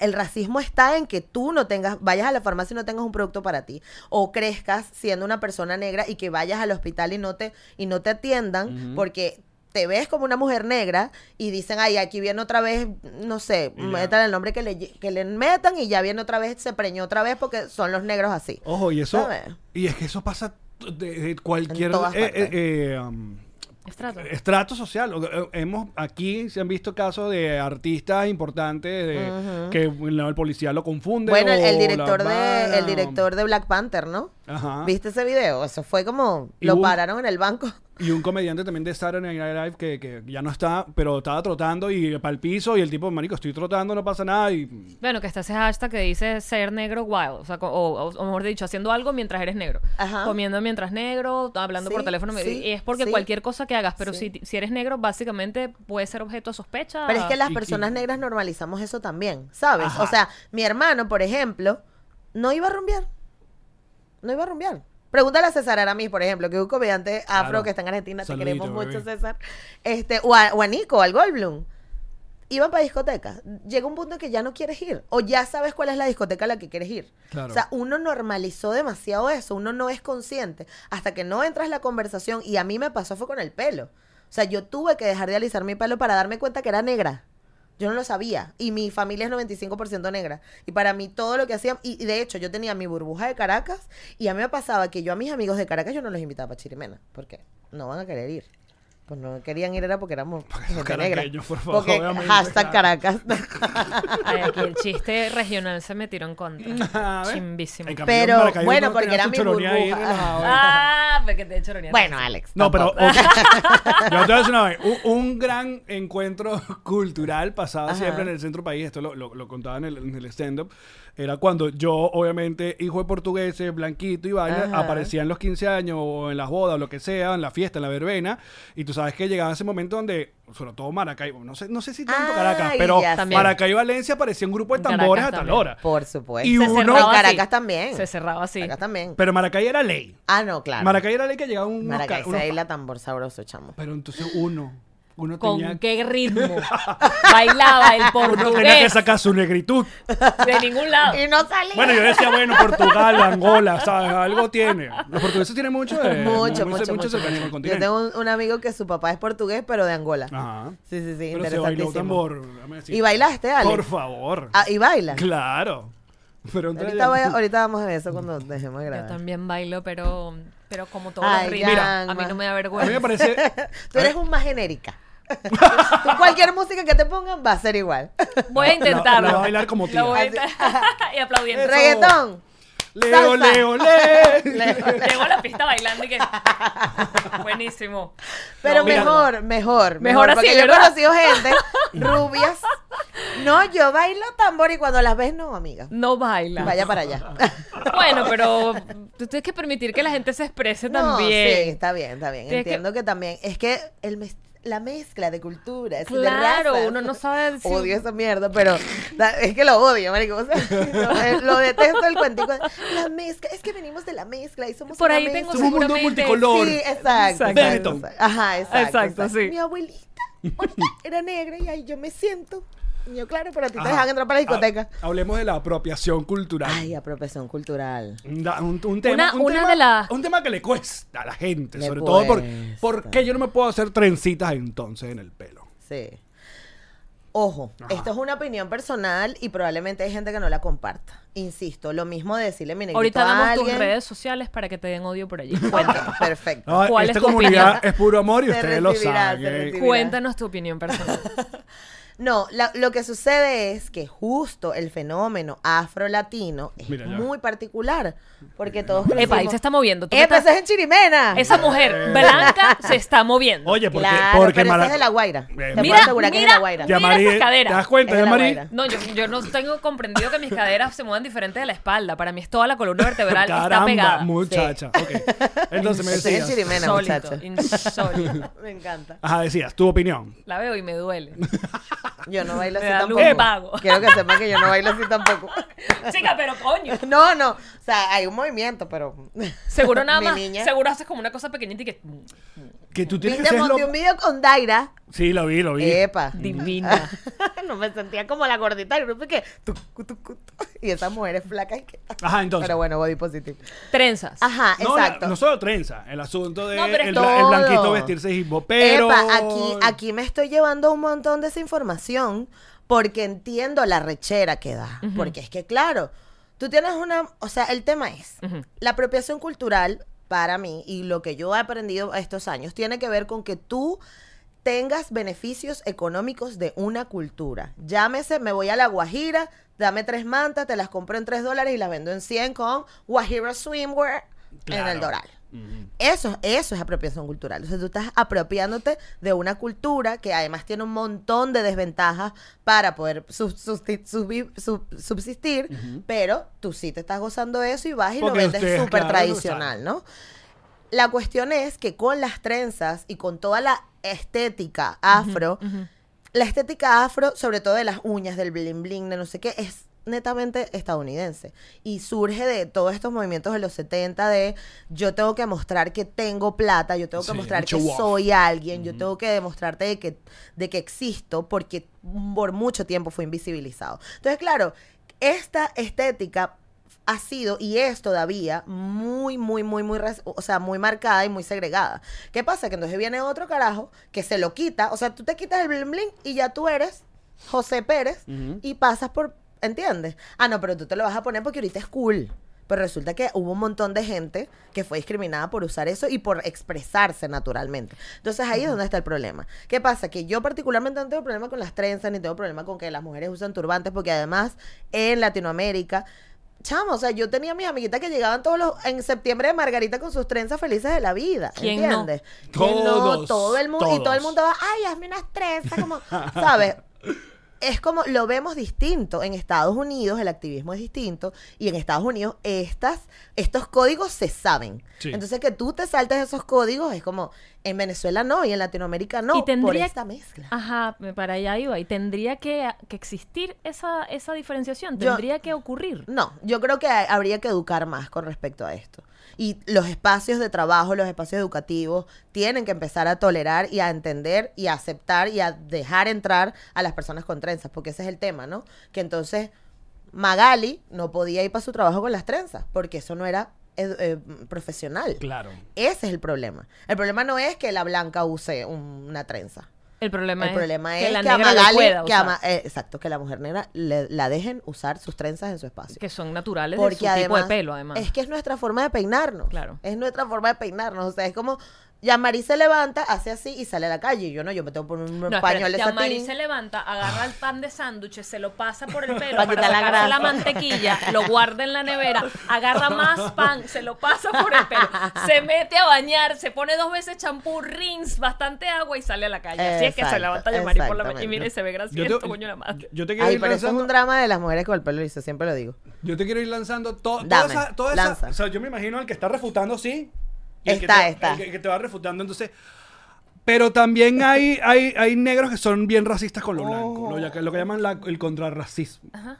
El racismo está en que tú no tengas, vayas a la farmacia y no tengas un producto para ti. O crezcas siendo una persona negra y que vayas al hospital y no te, y no te atiendan porque te ves como una mujer negra y dicen, ay, aquí viene otra vez, no sé, metan el nombre que le, que le metan y ya viene otra vez, se preñó otra vez porque son los negros así. Ojo, y eso. ¿Sabes? Y es que eso pasa de, de cualquier En todas eh, partes. eh, eh, um, Estrato. estrato social. Eh, Hemos aquí se han visto casos de artistas importantes de, que el, el policía lo confunde. Bueno, el, director de el director de Black Panther, ¿no? Ajá. ¿Viste ese video? Eso fue como Y lo un- pararon en el banco. Y un comediante también de Saturday Night Live que, que ya no está, pero estaba trotando y para el piso y el tipo, marico, estoy trotando, no pasa nada y... Bueno, que está ese hashtag que dice ser negro wild. O sea, o, o- o mejor dicho, haciendo algo mientras eres negro. Ajá. Comiendo mientras negro, hablando por Sí, teléfono. sí, y es porque sí. cualquier cosa que hagas, pero Sí. si, si eres negro, básicamente puede ser objeto de sospecha. Pero es que las y- personas y- negras normalizamos eso también, ¿sabes? Ajá. O sea, mi hermano, por ejemplo, no iba a rumbear. No iba a rumbear. Pregúntale a César Aramis, por ejemplo, que es un comediante afro Claro. que está en Argentina, te queremos mucho. César. Este, o a, o a Nico, al Goldblum. Iban para discotecas. Llega un punto en que ya no quieres ir. O ya sabes cuál es la discoteca a la que quieres ir. Claro. O sea, uno normalizó demasiado eso. Uno no es consciente. Hasta que no entras en la conversación. Y a mí me pasó fue con el pelo. O sea, yo tuve que dejar de alisar mi pelo para darme cuenta que era negra. Yo no lo sabía. Y mi familia es 95% negra. Y para mí todo lo que hacían... Y de hecho, yo tenía mi burbuja de Caracas. Y a mí me pasaba que yo a mis amigos de Caracas yo no los invitaba para Chirimena. Porque no van a querer ir. Pues no querían ir era porque éramos gente negra. por favor, Porque hashtag. Caracas. [laughs] [laughs] Ay, aquí el chiste regional se me tiró en contra. [laughs] Chimbísimo. En cambio, Pero, Maracaibo bueno, no porque era mi ahí burbuja. relajado. Ah, porque te he hecho bueno, Alex. No, pero tampoco. ok. yo te voy a decir una vez. Un, un gran encuentro cultural pasaba Ajá. siempre en el centro país. Esto lo, lo- lo contaba en el, en el stand-up. Era cuando yo, obviamente, hijo de portugueses, blanquito y vaina, Ajá. aparecía en los 15 años o en las bodas o lo que sea, en la fiesta, en la verbena. Y tú sabes que llegaba ese momento donde, sobre todo Maracaibo, no sé, no sé si tanto Ay, Caracas, pero ya. Maracaibo y Valencia aparecía un grupo de tambores a tal hora. Por supuesto. Y Se uno- cerraba En así. Caracas también. Se cerraba así. Caracas también. Pero Maracay era ley. ah, no, claro. Maracay era ley que llegaba un Maracay se baila tambor sabroso, chamo. Pero entonces uno, uno ¿Con tenía, qué ritmo? [laughs] Bailaba el uno tenía que portugués sacar su negritud. de ningún lado. Y no salía. Bueno, yo decía, bueno, Portugal, Angola, ¿sabes? Algo tiene. Los portugueses tienen mucho de... mucho, muy- mucho, mucho. cercanía con el Yo tengo un, un amigo que su papá es portugués, pero de Angola. Ajá. Sí, sí, sí, Pero se bailó interesantísimo. tambor. déjame decir. ¿Y bailaste, Ale? Por favor. Ah, ¿y baila? Claro. Pero entonces- Ahorita, voy a- ahorita vamos a ver eso cuando dejemos de Yo grabar. también bailo, pero, pero como todos Ay, los ritmos. Mira. a mí no me da A mí vergüenza. me parece... [laughs] Tú eres un más genérica. Tú cualquier música que te pongan va a ser igual. Voy a intentarlo. la voy a bailar como tía. Lo voy a intentar. [laughs] y aplaudiendo. Eso. Reggaetón. Leo, Salsa. leo, leo. Llegó a la pista bailando y que. Buenísimo. Pero No, mira. mejor, mejor, Mejor así, Porque yo he ¿verdad? conocido gente [laughs] rubias. No, yo bailo tambor y cuando las ves, no, amiga. No baila. Vaya para allá. [laughs] Bueno, pero tú tienes que permitir que la gente se exprese No, también. sí, está bien, está bien. Tienes que- Entiendo que... también. Es que el mez- la mezcla de culturas, de Claro, razas. uno no sabe si- [laughs] Odio esa mierda, pero es que lo odio, marico. O sea, [laughs] no, lo detesto el cuentico. La mezcla, es que venimos de la mezcla y somos Por una ahí tengo Somos un mundo multicolor. Sí, exacto. Exacto. exacto, exacto. Ajá, exacto. Exacto, sí. Mi abuelita ahorita [laughs] era negra y ahí yo me siento. Y yo, claro, pero a ti te dejan entrar para la discoteca. Ha- Hablemos de la apropiación cultural. Ay, apropiación cultural. Un, da- un- un tema, Una- un, una tema de las- un tema que le cuesta a la gente, Le sobre todo por, cuesta. por qué yo no me puedo hacer trencitas entonces en el pelo. Sí. Ojo, Ajá. esto es una opinión personal y probablemente hay gente que no la comparta. Insisto, lo mismo de decirle mi negrito Ahorita a damos tus alguien. redes sociales para que te den odio por allí. [laughs] Cuéntame, perfecto. No, ¿Cuál esta es tu comunidad opinión? es puro amor y Se ustedes lo saben. Cuéntanos tu opinión personal. [laughs] No, la- lo que sucede es que justo el fenómeno afro-latino es Mira ya. muy particular. Porque todos Epa, ahí se está moviendo. Tú ¡Epa, estás- es en Chirimena! Esa mujer blanca se está moviendo. Oye, porque, claro, porque pero es de La Guaira. Te Mira, puedo mira, asegurar que es de mira, La Guaira. Ya mira Mari- esas caderas. ¿Te das cuenta, Es ya de la Mari? Guaira. No, yo, yo no tengo comprendido que mis caderas se muevan diferente de la espalda. Para mí es toda la columna vertebral está Caramba, pegada. muchacha. Ok. Entonces me Ese es en decías. Chirimena, Insólito, muchacho. insólito. [laughs] Me encanta. Ajá, decías, tu opinión. La veo y me duele. [laughs] Yo no bailo así tampoco. luz. Quiero que sepan que yo no bailo así tampoco. [laughs] Chica, pero coño. [laughs] No, no. O sea, hay un movimiento, pero. [laughs] Seguro nada Mi más. niña. Seguro haces como una cosa pequeñita y que. Que tú tienes que lo... un video con Daira. Sí, lo vi, lo vi. Epa. Divina. [laughs] no me sentía como la gordita del grupo que. tucu, tucu, tu. Y esas mujeres flacas y que. Ajá, entonces. Pero bueno, body positive. Trenzas. Ajá, no, la- exacto. no solo trenza, el asunto de No, pero es el, bla- el blanquito vestirse hippo, pero... Epa, aquí, aquí me estoy llevando un montón de esa información porque entiendo la rechera que da. Porque es que, claro, tú tienes una. O sea, el tema es: la apropiación cultural, para mí, y lo que yo he aprendido estos años, tiene que ver con que tú tengas beneficios económicos de una cultura. Llámese, me voy a la Guajira, dame tres mantas, te las compro en tres dólares y las vendo en 100 con Guajira Swimwear en el Doral. Eso, eso es apropiación cultural. O sea, tú estás apropiándote de una cultura que además tiene un montón de desventajas para poder sub- sub- subsistir, pero tú sí te estás gozando eso y vas y Porque lo vendes súper claro, tradicional, ¿no? La cuestión es que con las trenzas y con toda la estética afro, la estética afro, sobre todo de las uñas, del bling bling, de no sé qué, es netamente estadounidense. Y surge de todos estos movimientos de los 70 de yo tengo que mostrar que tengo plata, yo tengo que Sí, mostrar que off. soy alguien, yo tengo que demostrarte de que, de que existo porque por mucho tiempo fue invisibilizado. Entonces, claro, esta estética ha sido y es todavía muy, muy, muy, muy, o sea, muy marcada y muy segregada. ¿Qué pasa? Que entonces viene otro carajo que se lo quita, o sea, tú te quitas el bling bling y ya tú eres José Pérez y pasas por, ¿entiendes? Ah, no, pero tú te lo vas a poner porque ahorita es cool. Pero resulta que hubo un montón de gente que fue discriminada por usar eso y por expresarse naturalmente. Entonces ahí es donde está el problema. ¿Qué pasa? Que yo particularmente no tengo problema con las trenzas, ni tengo problema con que las mujeres usan turbantes, porque además en Latinoamérica, chamo, o sea, yo tenía mis amiguitas que llegaban todos los, en septiembre de Margarita con sus trenzas felices de la vida. ¿Quién no? ¿Entiendes? ¿Quién no? Todos, Todo el mundo, y todo el mundo va, ay, hazme unas trenzas, como, ¿sabes? [laughs] es como lo vemos distinto. En Estados Unidos el activismo es distinto y en Estados Unidos estas, estos códigos se saben. Sí. Entonces que tú te saltes esos códigos es como en Venezuela no y en Latinoamérica no Y tendría- por esta mezcla. Ajá, para allá iba. Y tendría que, que existir esa, esa diferenciación. Yo- Tendría que ocurrir. No, yo creo que habría que educar más con respecto a esto. Y los espacios de trabajo, los espacios educativos, tienen que empezar a tolerar y a entender y a aceptar y a dejar entrar a las personas con trenzas, porque ese es el tema, ¿no? Que entonces Magali no podía ir para su trabajo con las trenzas, porque eso no era edu- eh, profesional. Claro. Ese es el problema. El problema no es que la blanca use un- una trenza. El problema El es problema que es la que negra Magali, pueda que a usar, Ma- eh, exacto, que la mujer negra le- la dejen usar sus trenzas en su espacio. que son naturales Porque de su además, tipo de pelo, además. Es que es nuestra forma de peinarnos. Claro. Es nuestra forma de peinarnos. O sea, es como. Yamari se levanta, hace así y sale a la calle. Y yo no, yo me tengo que poner un No, pañuelo de Yamari se levanta, agarra el pan de sándwich, se lo pasa por el [laughs] pelo Pa' para quitar la mantequilla, lo guarda en la nevera, agarra más pan, se lo pasa por el pelo, se mete a bañar, se pone dos veces champú, rinse, bastante agua y sale a la calle. Así es que se levanta Yamari por la mañana y y se ve gracioso, coño la madre. yo te quiero Ay, ir pero eso es lanzando... un drama de las mujeres con el pelo liso, siempre lo digo. Yo te quiero ir lanzando to- toda Dame, esa, toda esa-. O sea, yo me imagino al que está refutando, sí. Y el que Está, te- está. El que, te va refutando, entonces. Pero también hay, hay, hay negros que son bien racistas con lo blanco. Lo, que- lo que llaman la- el contrarracismo. Ajá.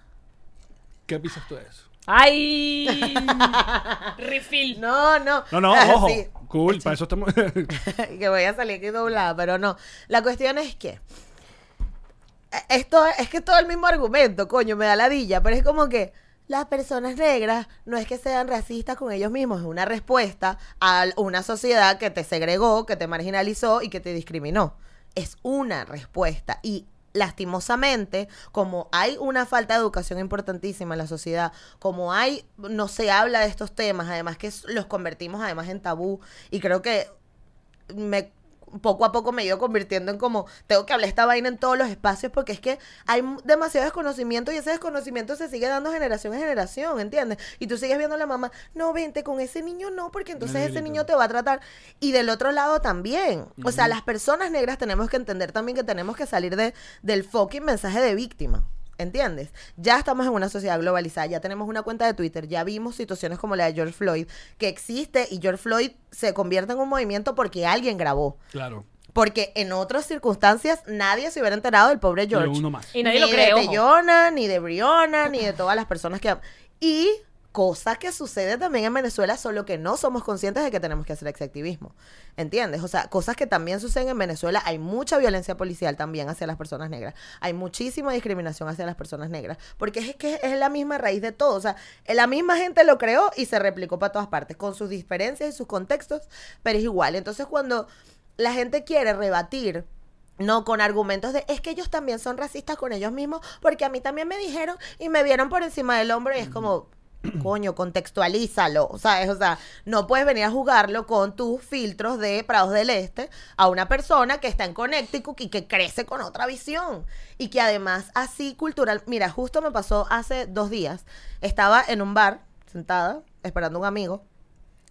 ¿Qué piensas tú de eso? ¡Ay! [laughs] Refill. No, no. No, no, ojo. [laughs] sí. Cool, para eso estamos. [laughs] que voy a salir aquí doblada, pero no. La cuestión es que eh, esto es que es todo el mismo argumento, coño, me da ladilla, pero es como que las personas negras no es que sean racistas con ellos mismos, es una respuesta a una sociedad que te segregó, que te marginalizó y que te discriminó. Es una respuesta y lastimosamente, como hay una falta de educación importantísima en la sociedad, como hay, no se habla de estos temas, además que los convertimos además en tabú, y creo que me poco a poco me he ido convirtiendo en como, tengo que hablar esta vaina en todos los espacios porque es que hay demasiado desconocimiento y ese desconocimiento se sigue dando generación en generación, ¿entiendes? Y tú sigues viendo a la mamá, no, vente con ese niño, no, porque entonces ese niño te va a tratar. Y del otro lado también. O sea, las personas negras tenemos que entender también que tenemos que salir de, del fucking mensaje de víctima. ¿Entiendes? Ya estamos en una sociedad globalizada, ya tenemos una cuenta de Twitter, ya vimos situaciones como la de George Floyd, que existe y George Floyd se convierte en un movimiento porque alguien grabó. Claro. Porque en otras circunstancias nadie se hubiera enterado del pobre Pero George. uno más. Y nadie ni lo cree, de ojo. Teyona, ni de Briona, ni de todas las personas que... Y cosa que sucede también en Venezuela, solo que no somos conscientes de que tenemos que hacer ese activismo. ¿Entiendes? O sea, cosas que también suceden en Venezuela. Hay mucha violencia policial también hacia las personas negras. Hay muchísima discriminación hacia las personas negras. Porque es que es la misma raíz de todo. O sea, la misma gente lo creó y se replicó para todas partes, con sus diferencias y sus contextos, pero es igual. Entonces, cuando la gente quiere rebatir no, con argumentos de es que ellos también son racistas con ellos mismos, porque a mí también me dijeron y me vieron por encima del hombro y es como, [clears throat] coño, contextualízalo, ¿sabes? O sea, no puedes venir a jugarlo con tus filtros de Prados del Este a una persona que está en Connecticut y que crece con otra visión. Y que además así cultural, mira, justo me pasó hace dos días, estaba en un bar sentada esperando a un amigo.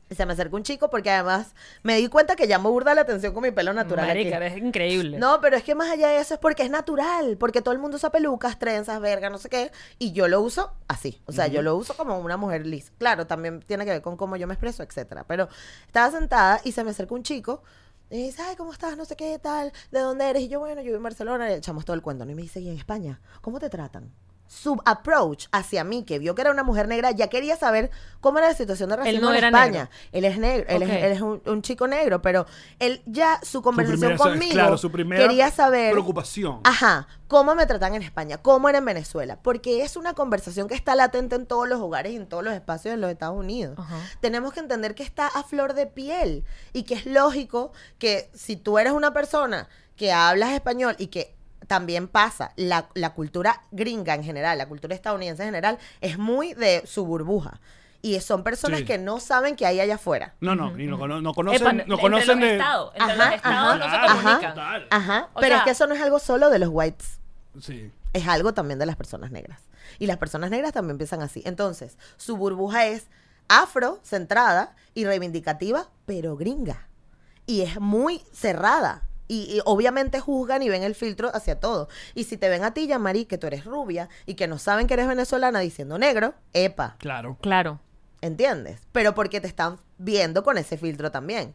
Y se me acerca un chico porque además me di cuenta que llamo burda la atención con mi pelo natural. aquí. Marica, eres increíble. No, pero es que más allá de eso es porque es natural, porque todo el mundo usa pelucas, trenzas, verga, no sé qué, y yo lo uso así, o sea, yo lo uso como una mujer lisa. Claro, también tiene que ver con cómo yo me expreso, etcétera, pero estaba sentada y se me acerca un chico y dice, ay, ¿cómo estás? No sé qué, tal, ¿de dónde eres? Y yo, bueno, yo vivo en Barcelona, y echamos todo el cuento, ¿no? Y me dice, ¿y en España? ¿Cómo te tratan? Su approach hacia mí, que vio que era una mujer negra, ya quería saber cómo era la situación de racismo no en era España. negro. Él es negro, él, es, él es un, un chico negro, pero él ya su conversación primera- conmigo claro, su primera quería saber preocupación. Ajá, cómo me tratan en España, cómo era en Venezuela, porque es una conversación que está latente en todos los hogares y en todos los espacios de los Estados Unidos. Tenemos que entender que está a flor de piel y que es lógico que si tú eres una persona que hablas español y que también pasa, la, la cultura gringa en general, la cultura estadounidense en general, es muy de su burbuja. Y son personas Sí. que no saben que hay allá afuera. No, no, ni no, cono- no conocen, Epa, no entre conocen los de... estados, entre Ajá, los estados ajá, no se comunican. Ajá, pero es que eso no es algo solo de los whites. Sí. es algo también de las personas negras. Y las personas negras también piensan así. Entonces, su burbuja es afro, centrada y reivindicativa, pero gringa. Y es muy cerrada. Y, y obviamente juzgan y ven el filtro hacia todo. Y si te ven a ti, Yamari, que tú eres rubia y que no saben que eres venezolana diciendo negro, epa, Claro. Claro. ¿entiendes? Pero porque te están viendo con ese filtro también.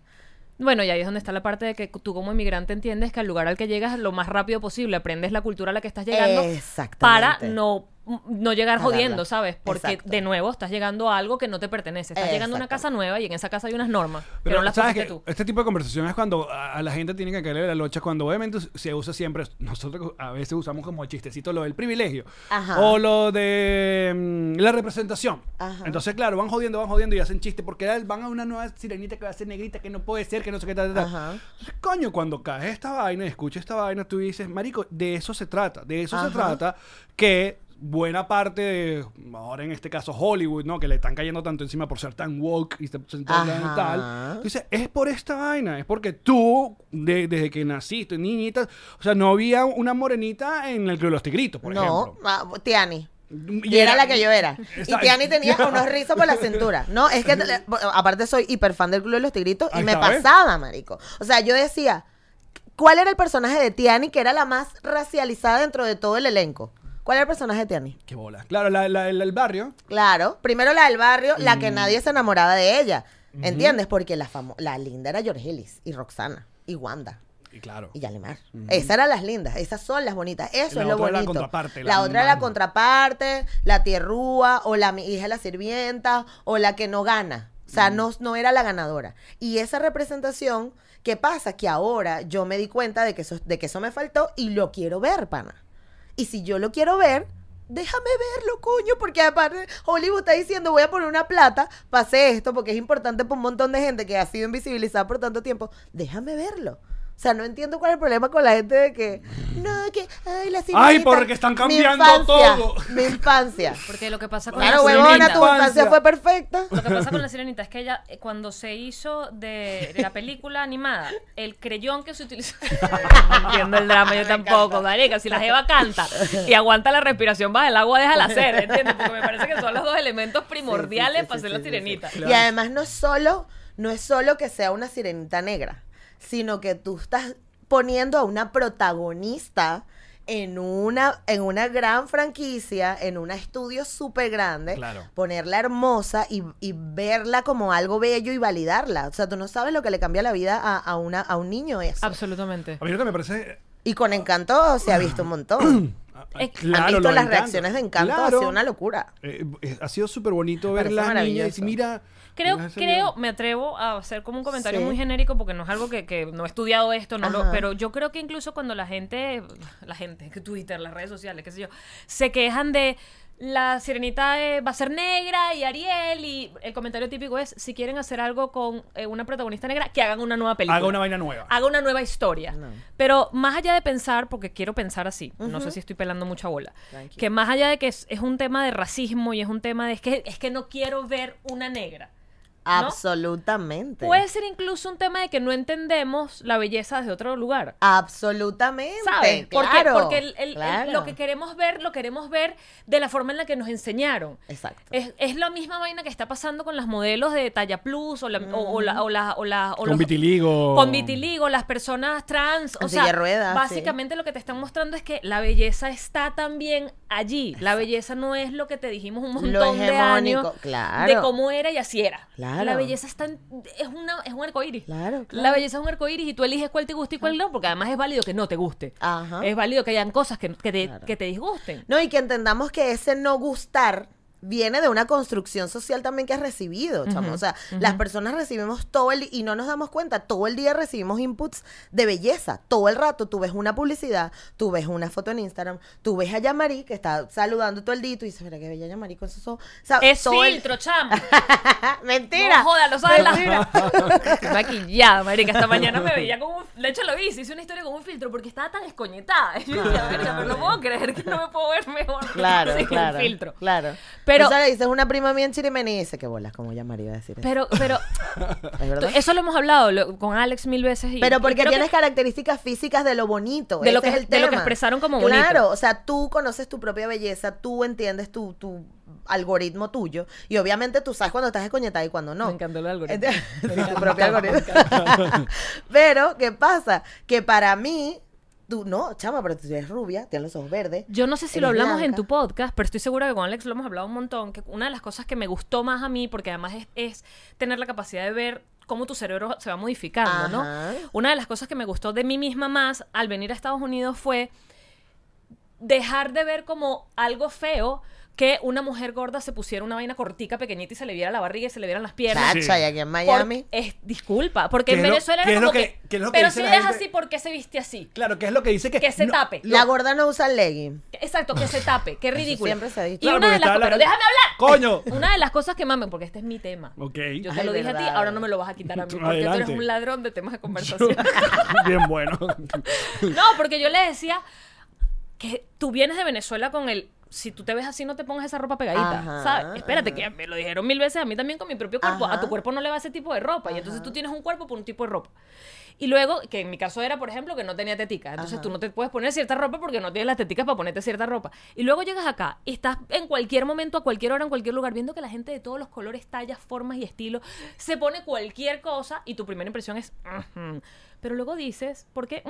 Bueno, y ahí es donde está la parte de que tú como inmigrante entiendes que al lugar al que llegas lo más rápido posible, aprendes la cultura a la que estás llegando Exactamente. para no, no llegar jodiendo, ¿sabes? Porque Exacto. de nuevo estás llegando a algo que no te pertenece. Estás llegando a una casa nueva y en esa casa hay unas normas, pero, no las ¿sabes qué? tú. Este tipo de conversaciones es cuando a, a la gente tiene que caerle la locha, cuando obviamente se usa siempre, nosotros a veces usamos como chistecito lo del privilegio, Ajá. o lo de mm, la representación. Ajá. Entonces, claro, van jodiendo, van jodiendo y hacen chiste, porque van a una nueva sirenita que va a ser negrita, que no puede ser, que no sé qué tal, tal. Ajá. Coño, cuando caes esta vaina, escuchas esta vaina, tú dices, marico, de eso se trata, de eso se trata, que buena parte de, ahora en este caso Hollywood, ¿no? Que le están cayendo tanto encima por ser tan woke y tan tal. Dice, es por esta vaina, es porque tú, de- desde que naciste, niñita, o sea, no había una morenita en el Club de los Tigritos, por no, ejemplo. ah, Tiani. Y Y era, la que yo era. [laughs] Y. Tiani tenía [laughs] unos rizos por la cintura. No, es que te- aparte soy hiper fan del Club de los Tigritos y Ahí me pasaba, marico. O sea, yo decía, ¿cuál era el personaje de Tiani que era la más racializada dentro de todo el elenco? ¿Cuál era el personaje de Tiani? Qué bola. Claro, la, la- el, el barrio. Claro, primero la del barrio, la Mm. que nadie se enamoraba de ella. ¿Entiendes? Porque la, famo- la linda era George Ellis y Roxana y Wanda. Y claro. Y Yalimar. Esas eran las lindas, esas son las bonitas. Eso La es lo otra era la bonito. contraparte, La, la otra es la contraparte, la tierrúa, o la mi hija de la sirvienta, o la que no gana. O sea, no, no era la ganadora. Y esa representación, ¿qué pasa? Que ahora yo me di cuenta de que eso, de que eso me faltó y lo quiero ver, pana. Y si yo lo quiero ver, déjame verlo, coño, porque aparte Hollywood está diciendo voy a poner una plata hacer esto porque es importante para un montón de gente que ha sido invisibilizada por tanto tiempo. Déjame verlo. O sea, no entiendo cuál es el problema con la gente de que, no, que, ay, la Ay, sirenita". porque están Mi cambiando infancia, todo. Mi infancia. Porque lo que pasa con Claro, la huevona, sirenita, tu infancia fue perfecta. lo que pasa con la sirenita es que ella eh, cuando se hizo de, de la película animada, el creyón que se utilizó. [laughs] no entiendo el drama, yo tampoco, marica. Si la jeva canta y aguanta la respiración bajo el agua, déjala hacer, ¿entiendes? Porque me parece que son los dos elementos primordiales Sí, sí, sí, para sí, hacer la sí, sí, sirenita. Y además no es solo, no es solo que sea una sirenita negra, sino que tú estás poniendo a una protagonista en una, en una gran franquicia, en un estudio súper grande, Claro. ponerla hermosa y, y verla como algo bello y validarla. O sea, tú no sabes lo que le cambia la vida a, a una, a un niño eso. Absolutamente. A mí lo que me parece. Y con encanto se ha visto un montón. [clears throat] Claro, Han visto las Encanto. reacciones de encanto, Claro. ha sido una locura. Eh, eh, ha sido súper bonito ver las niñas y mira. Creo, creo, me atrevo a hacer como un comentario Sí. muy genérico porque no es algo que, que no he estudiado esto, no lo- pero yo creo que incluso cuando la gente, la gente, Twitter, las redes sociales, qué sé yo, se quejan de la sirenita eh, va a ser negra y Ariel y el comentario típico es si quieren hacer algo con eh, una protagonista negra, que hagan una nueva película. Haga una vaina nueva. Haga una nueva historia. No. Pero más allá de pensar, porque quiero pensar así, no sé si estoy pelando mucha bola, que más allá de que es, es un tema de racismo y es un tema de es que, es que no quiero ver una negra. ¿No? Absolutamente. Puede ser incluso un tema de que no entendemos la belleza desde otro lugar. Absolutamente. ¿Sabes? Porque, Claro, porque el- el- el- claro. lo que queremos ver, lo queremos ver de la forma en la que nos enseñaron. Exacto. Es, es la misma vaina que está pasando con las modelos de talla plus o la, o, o la, o la, o la- o Con los- vitiligo. con vitiligo, las personas trans, o En sea, silla de ruedas, básicamente lo que te están mostrando es que la belleza está también allí. La belleza no es lo que te dijimos un montón de años claro. de cómo era y así era. Claro. La belleza está en- es una es un arcoíris. Claro, claro. La belleza es un arcoíris y tú eliges cuál te gusta y cuál no, porque además es válido que no te guste. Ajá. Es válido que hayan cosas que, que te, que te disgusten. No, y que entendamos que ese no gustar viene de una construcción social también que has recibido, chamo. O sea, las personas recibimos todo el y no nos damos cuenta, todo el día recibimos inputs de belleza. Todo el rato tú ves una publicidad, tú ves una foto en Instagram, tú ves a Yamari que está saludando todo el día y tú dices, mira qué bella Yamari con esos ojos. O sea, Es todo el- filtro, chamo. [laughs] Mentira. No joda, lo sabes la [laughs] maquillada, marica. Esta mañana me veía con un... De hecho lo hice, hice una historia con un filtro porque estaba tan escoñetada. [laughs] Y yo decía, "Verga, pero no puedo creer que no me puedo ver mejor Claro, claro. filtro. Claro. Pero- Eso le dices una prima mía en Chirimeni y dice que bolas, como Yamari iba a decir eso. Pero, pero, [laughs] ¿Es verdad? eso lo hemos hablado lo- con Alex mil veces. Y, Pero y porque que- tienes características físicas de lo bonito. De lo ese que- es el de lo que tema. expresaron como bonito. Claro, o sea, tú conoces tu propia belleza, tú entiendes tu, tu algoritmo tuyo. Y obviamente tú sabes cuando estás escoñetada y cuando no. Me encantó el algoritmo. [laughs] Tu propio algoritmo. [laughs] Pero, ¿qué pasa? Que para mí, tú, no, chama, pero tú eres rubia, tienes los ojos verdes. Yo no sé si lo hablamos en tu podcast, pero estoy segura que con Alex lo hemos hablado un montón. Que una de las cosas que me gustó más a mí, porque además es, es tener la capacidad de ver cómo tu cerebro se va modificando, Ajá. ¿no? Una de las cosas que me gustó de mí misma más al venir a Estados Unidos fue dejar de ver como algo feo que una mujer gorda se pusiera una vaina cortica, pequeñita y se le viera la barriga y se le vieran las piernas. Chacha, Sí. y aquí en Por- Miami. es, disculpa, porque ¿Qué en Venezuela es lo como que- que, qué es lo que pero dice si la es gente? así, ¿por qué se viste así? Claro, que es lo que dice que. Que se no, tape. lo- La gorda no usa legging. Exacto, que se tape, qué [laughs] ridículo. siempre se ha dicho. Y Claro, una de las co- pero la- déjame hablar. ¡Coño! [laughs] Una de las cosas que mamen, porque este es mi tema. Ok. Yo te Ay, lo dije a ti, ahora no me lo vas a quitar a mí, porque tú eres un ladrón de temas de [laughs] conversación. Bien bueno. no, porque yo le decía que tú vienes de Venezuela con el si tú te ves así no te pongas esa ropa pegadita, Ajá, ¿sabes? Espérate ajá. que me lo dijeron mil veces a mí también con mi propio cuerpo, a tu cuerpo no le va ese tipo de ropa y entonces tú tienes un cuerpo por un tipo de ropa. Y luego, que en mi caso era, por ejemplo, que no tenía tetica. Entonces Ajá. tú no te puedes poner cierta ropa porque no tienes las teticas para ponerte cierta ropa. Y luego llegas acá y estás en cualquier momento, a cualquier hora, en cualquier lugar, viendo que la gente de todos los colores, tallas, formas y estilos se pone cualquier cosa y tu primera impresión es... "Ujú". Pero luego dices, ¿por qué?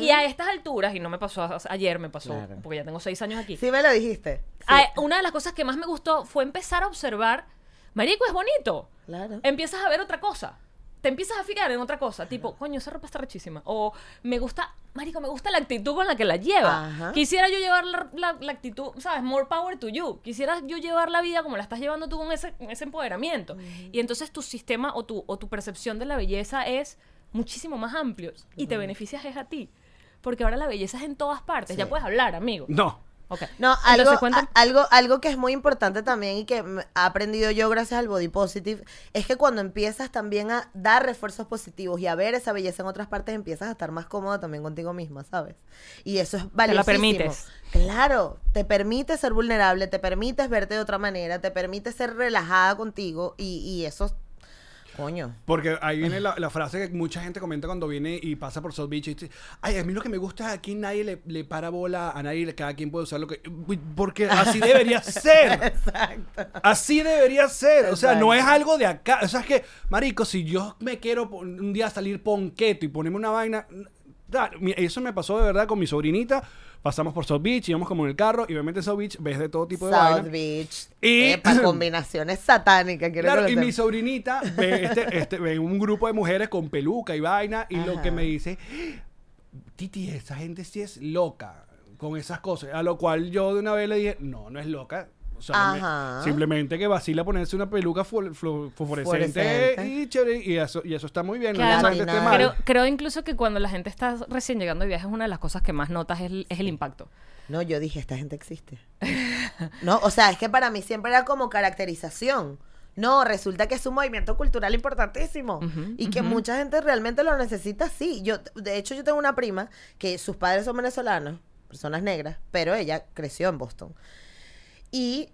Y a estas alturas, y no me pasó a- ayer, me pasó, Claro. porque ya tengo seis años aquí. Sí me lo dijiste. Sí. a- una de las cosas que más me gustó fue empezar a observar, Marico, es bonito. Claro. Empiezas a ver otra cosa. Te empiezas a fijar en otra cosa, tipo, coño, esa ropa está rechísima. O me gusta, Marico, me gusta la actitud con la que la lleva. Ajá. Quisiera yo llevar la, la- la actitud, ¿sabes? More power to you. Quisiera yo llevar la vida como la estás llevando tú con ese, con ese empoderamiento. Y entonces tu sistema o tu, o tu percepción de la belleza es muchísimo más amplio. Y te beneficias es a ti. Porque ahora la belleza es en todas partes. Ya puedes hablar, amigo. No. Ok. No, algo, a- algo, algo que es muy importante también y que he aprendido yo gracias al body positive es que cuando empiezas también a dar refuerzos positivos y a ver esa belleza en otras partes, empiezas a estar más cómoda también contigo misma, ¿sabes? Y eso es valiosísimo. permites. Claro, te permite ser vulnerable, te permites verte de otra manera, te permite ser relajada contigo y, y eso, coño. Porque ahí viene la, la frase que mucha gente comenta cuando viene y pasa por South Beach y dice, ay, a mí lo que me gusta es aquí nadie le, le para bola, a nadie, cada quien puede usar lo que... Porque así debería [laughs] ser. Exacto. Así debería ser. O sea, no es algo de acá. O sea, es que, marico, si yo me quiero un día salir ponqueto y ponerme una vaina... Eso me pasó de verdad con mi sobrinita. Pasamos por South Beach, íbamos como en el carro y obviamente en South Beach ves de todo tipo de South vaina. Beach. Y- Epa, [clears throat] combinaciones satánicas. quiero Claro, y mi sobrinita ve, este, [laughs] este, ve un grupo de mujeres con peluca y vaina y lo que me dice, Titi, esa gente sí es loca con esas cosas. A lo cual yo de una vez le dije, no, no es loca. O sea, me- Ajá. simplemente que vacila ponerse una peluca Fluorescente. y chévere, y eso, y eso está muy bien. No mal. creo, creo incluso que cuando la gente está recién llegando de viaje, una de las cosas que más notas es el, es el impacto. No, yo dije, esta gente existe. no, o sea, es que para mí siempre era como caracterización. No, resulta que es un movimiento cultural importantísimo y que mucha gente realmente lo necesita así. Yo, de hecho, yo tengo una prima que sus padres son venezolanos, personas negras, pero ella creció en Boston. Y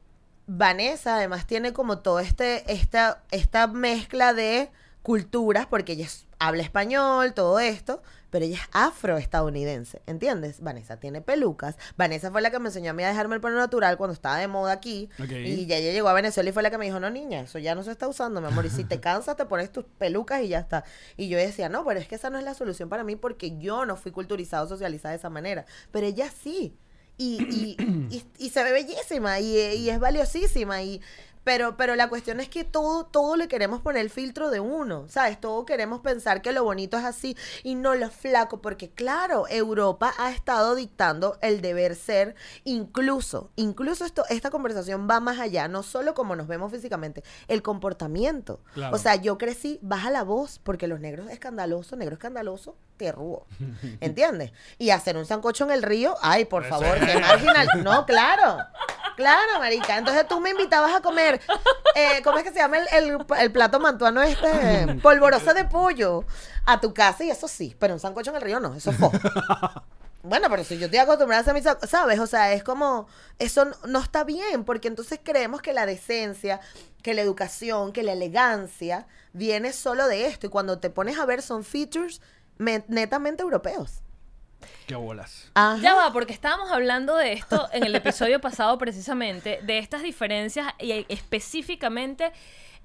Vanessa además tiene como todo este, esta, esta mezcla de culturas, porque ella habla español, todo esto, pero ella es afroestadounidense, ¿entiendes? Vanessa tiene pelucas. Vanessa fue la que me enseñó a mí a dejarme el pelo natural cuando estaba de moda aquí. Y ya ella llegó a Venezuela y fue la que me dijo, no, niña, eso ya no se está usando, mi amor. Y si te [laughs] cansas, te pones tus pelucas y ya está. Y yo decía, no, pero es que esa no es la solución para mí porque yo no fui culturizado, socializada de esa manera. Pero ella sí. Y, y, [clears throat] y, y se ve bellísima y, y es valiosísima. Y, pero, pero la cuestión es que todo, todo le queremos poner el filtro de uno, ¿sabes? Todo queremos pensar que lo bonito es así y no lo flaco, porque claro, Europa ha estado dictando el deber ser, incluso, incluso esto, esta conversación va más allá, no solo como nos vemos físicamente, el comportamiento. Claro. O sea, yo crecí, baja la voz, porque los negros escandalosos, negro escandaloso, te rúo. [laughs] ¿Entiendes? Y hacer un sancocho en el río, ay, por favor, qué marginal. No, claro. Claro, marica. Entonces tú me invitabas a comer, eh, ¿cómo es que se llama el, el- el plato mantuano este? [clears throat] Polvorosa de pollo a tu casa y eso sí, pero un sancocho en el río no, eso es. [laughs] Bueno, pero si yo estoy acostumbrada a hacer mis... sa- ¿Sabes? O sea, es como... Eso no, no está bien, porque entonces creemos que la decencia, que la educación, que la elegancia viene solo de esto. Y cuando te pones a ver son features netamente europeos. Qué bolas. Ajá. Ya va, porque estábamos hablando de esto en el episodio [laughs] pasado precisamente, de estas diferencias y específicamente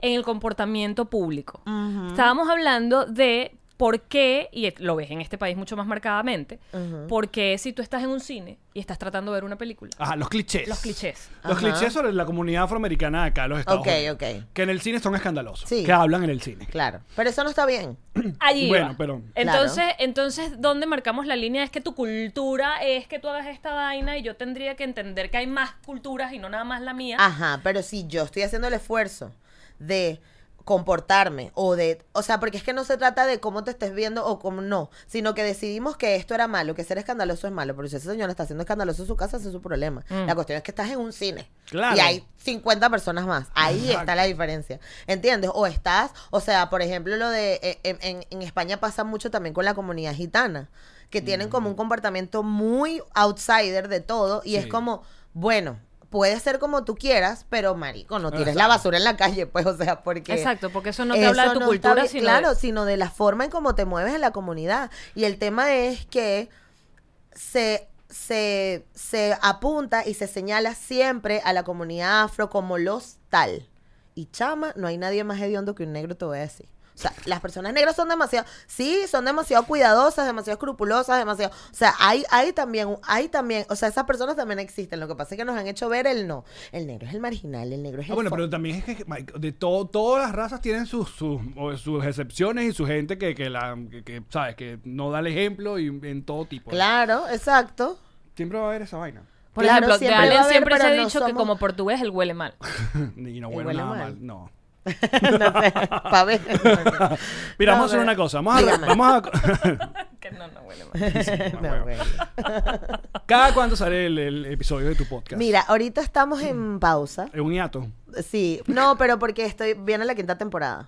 en el comportamiento público. Estábamos hablando de por qué, y lo ves en este país mucho más marcadamente, Ujú. por qué si tú estás en un cine y estás tratando de ver una película, Ajá, los clichés. los clichés. Los clichés sobre la comunidad afroamericana de acá, los Estados Ok, Unidos. ok. Que en el cine son escandalosos. Sí. Que hablan en el cine. Claro. Pero eso no está bien. [clears throat] Allí Bueno, va. pero- entonces, entonces, ¿dónde marcamos la línea? Es que tu cultura es que tú hagas esta vaina y yo tendría que entender que hay más culturas y no nada más la mía. Ajá, pero si yo estoy haciendo el esfuerzo de comportarme o de, o sea, porque es que no se trata de cómo te estés viendo o cómo no, sino que decidimos que esto era malo, que ser escandaloso es malo, pero si ese señor está haciendo escandaloso en su casa, ese es su problema. Mm. La cuestión es que estás en un cine Claro. y hay 50 personas más, ahí Exacto. está la diferencia, ¿entiendes? O estás, o sea, por ejemplo, lo de, eh, en, en- en España pasa mucho también con la comunidad gitana, que tienen como un comportamiento muy outsider de todo y es como, bueno, puede ser como tú quieras, pero marico, no tires la Exacto. basura en la calle, pues, o sea, porque... Exacto, porque eso no te habla de tu no cultura, sino Claro, de- sino de la forma en cómo te mueves en la comunidad. Y el tema es que se, se, se apunta y se señala siempre a la comunidad afro como los tal. Y chama, no hay nadie más hediondo que un negro, te voy a decir. O sea, las personas negras son demasiado, sí, son demasiado cuidadosas, demasiado escrupulosas, demasiado, o sea, hay, hay también, hay también, o sea, esas personas también existen. Lo que pasa es que nos han hecho ver el no. El negro es el marginal, el negro es el Ah, bueno, pero también es que de todo, todas las razas tienen sus, sus, o sus excepciones y su gente que, que la, que, que, sabes, que no da el ejemplo y en todo tipo. Claro, exacto. Siempre va a haber esa vaina. Por Claro, ejemplo, de siempre Allen haber, siempre se ha no dicho que como portugués él huele mal. [laughs] y no huele nada mal. mal. No. No sé, pa' ver. Mira, No, vamos a hacer una cosa. Vamos a, vamos a, que no, no huele mal. No, bueno. ¿Cada cuándo sale el, el episodio de tu podcast? Mira, ahorita estamos en pausa. Es un hiato. Sí, no, pero porque estoy viene la quinta temporada.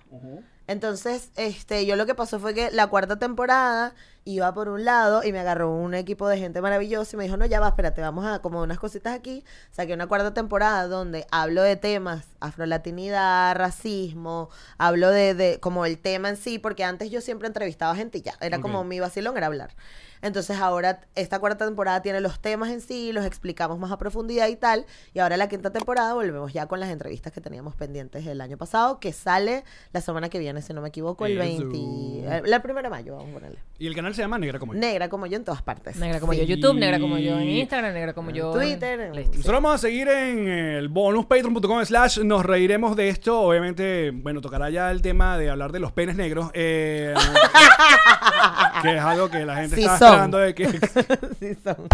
Entonces, este, yo lo que pasó fue que la cuarta temporada iba por un lado y me agarró un equipo de gente maravillosa y me dijo, no, ya va, espérate, vamos a como unas cositas aquí. Saqué una cuarta temporada donde hablo de temas, afrolatinidad, racismo, hablo de, de como el tema en sí, porque antes yo siempre entrevistaba gente y ya, era Ok. como mi vacilón, era hablar. Entonces ahora esta cuarta temporada tiene los temas en sí, los explicamos más a profundidad y tal. Y ahora la quinta temporada volvemos ya con las entrevistas que teníamos pendientes el año pasado, que sale la semana que viene, si no me equivoco, el Eso. 20... eh, La primera de mayo, vamos a ponerle. Y el canal se llama Negra como yo. Negra como yo en todas partes. Negra como yo Sí. en YouTube, negra como yo en Instagram, negra como yo en Twitter, en- Listo. Nosotros vamos a seguir en el bonus patreon.com slash nos reiremos de esto. Obviamente, bueno, tocará ya el tema de hablar de los penes negros. eh, [laughs] que es algo que la gente Sí está son. esperando de que [laughs] Sí, son.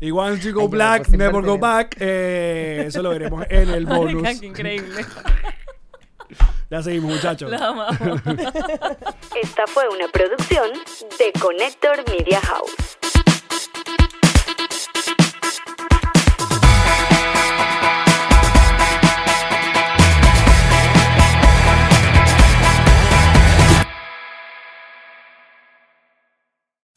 y once you go Ay, black, never go back. eh, eso lo veremos en el bonus. Qué increíble. [laughs] Ya seguimos, muchachos. La amamos. [laughs] Esta fue una producción de Connector Media House.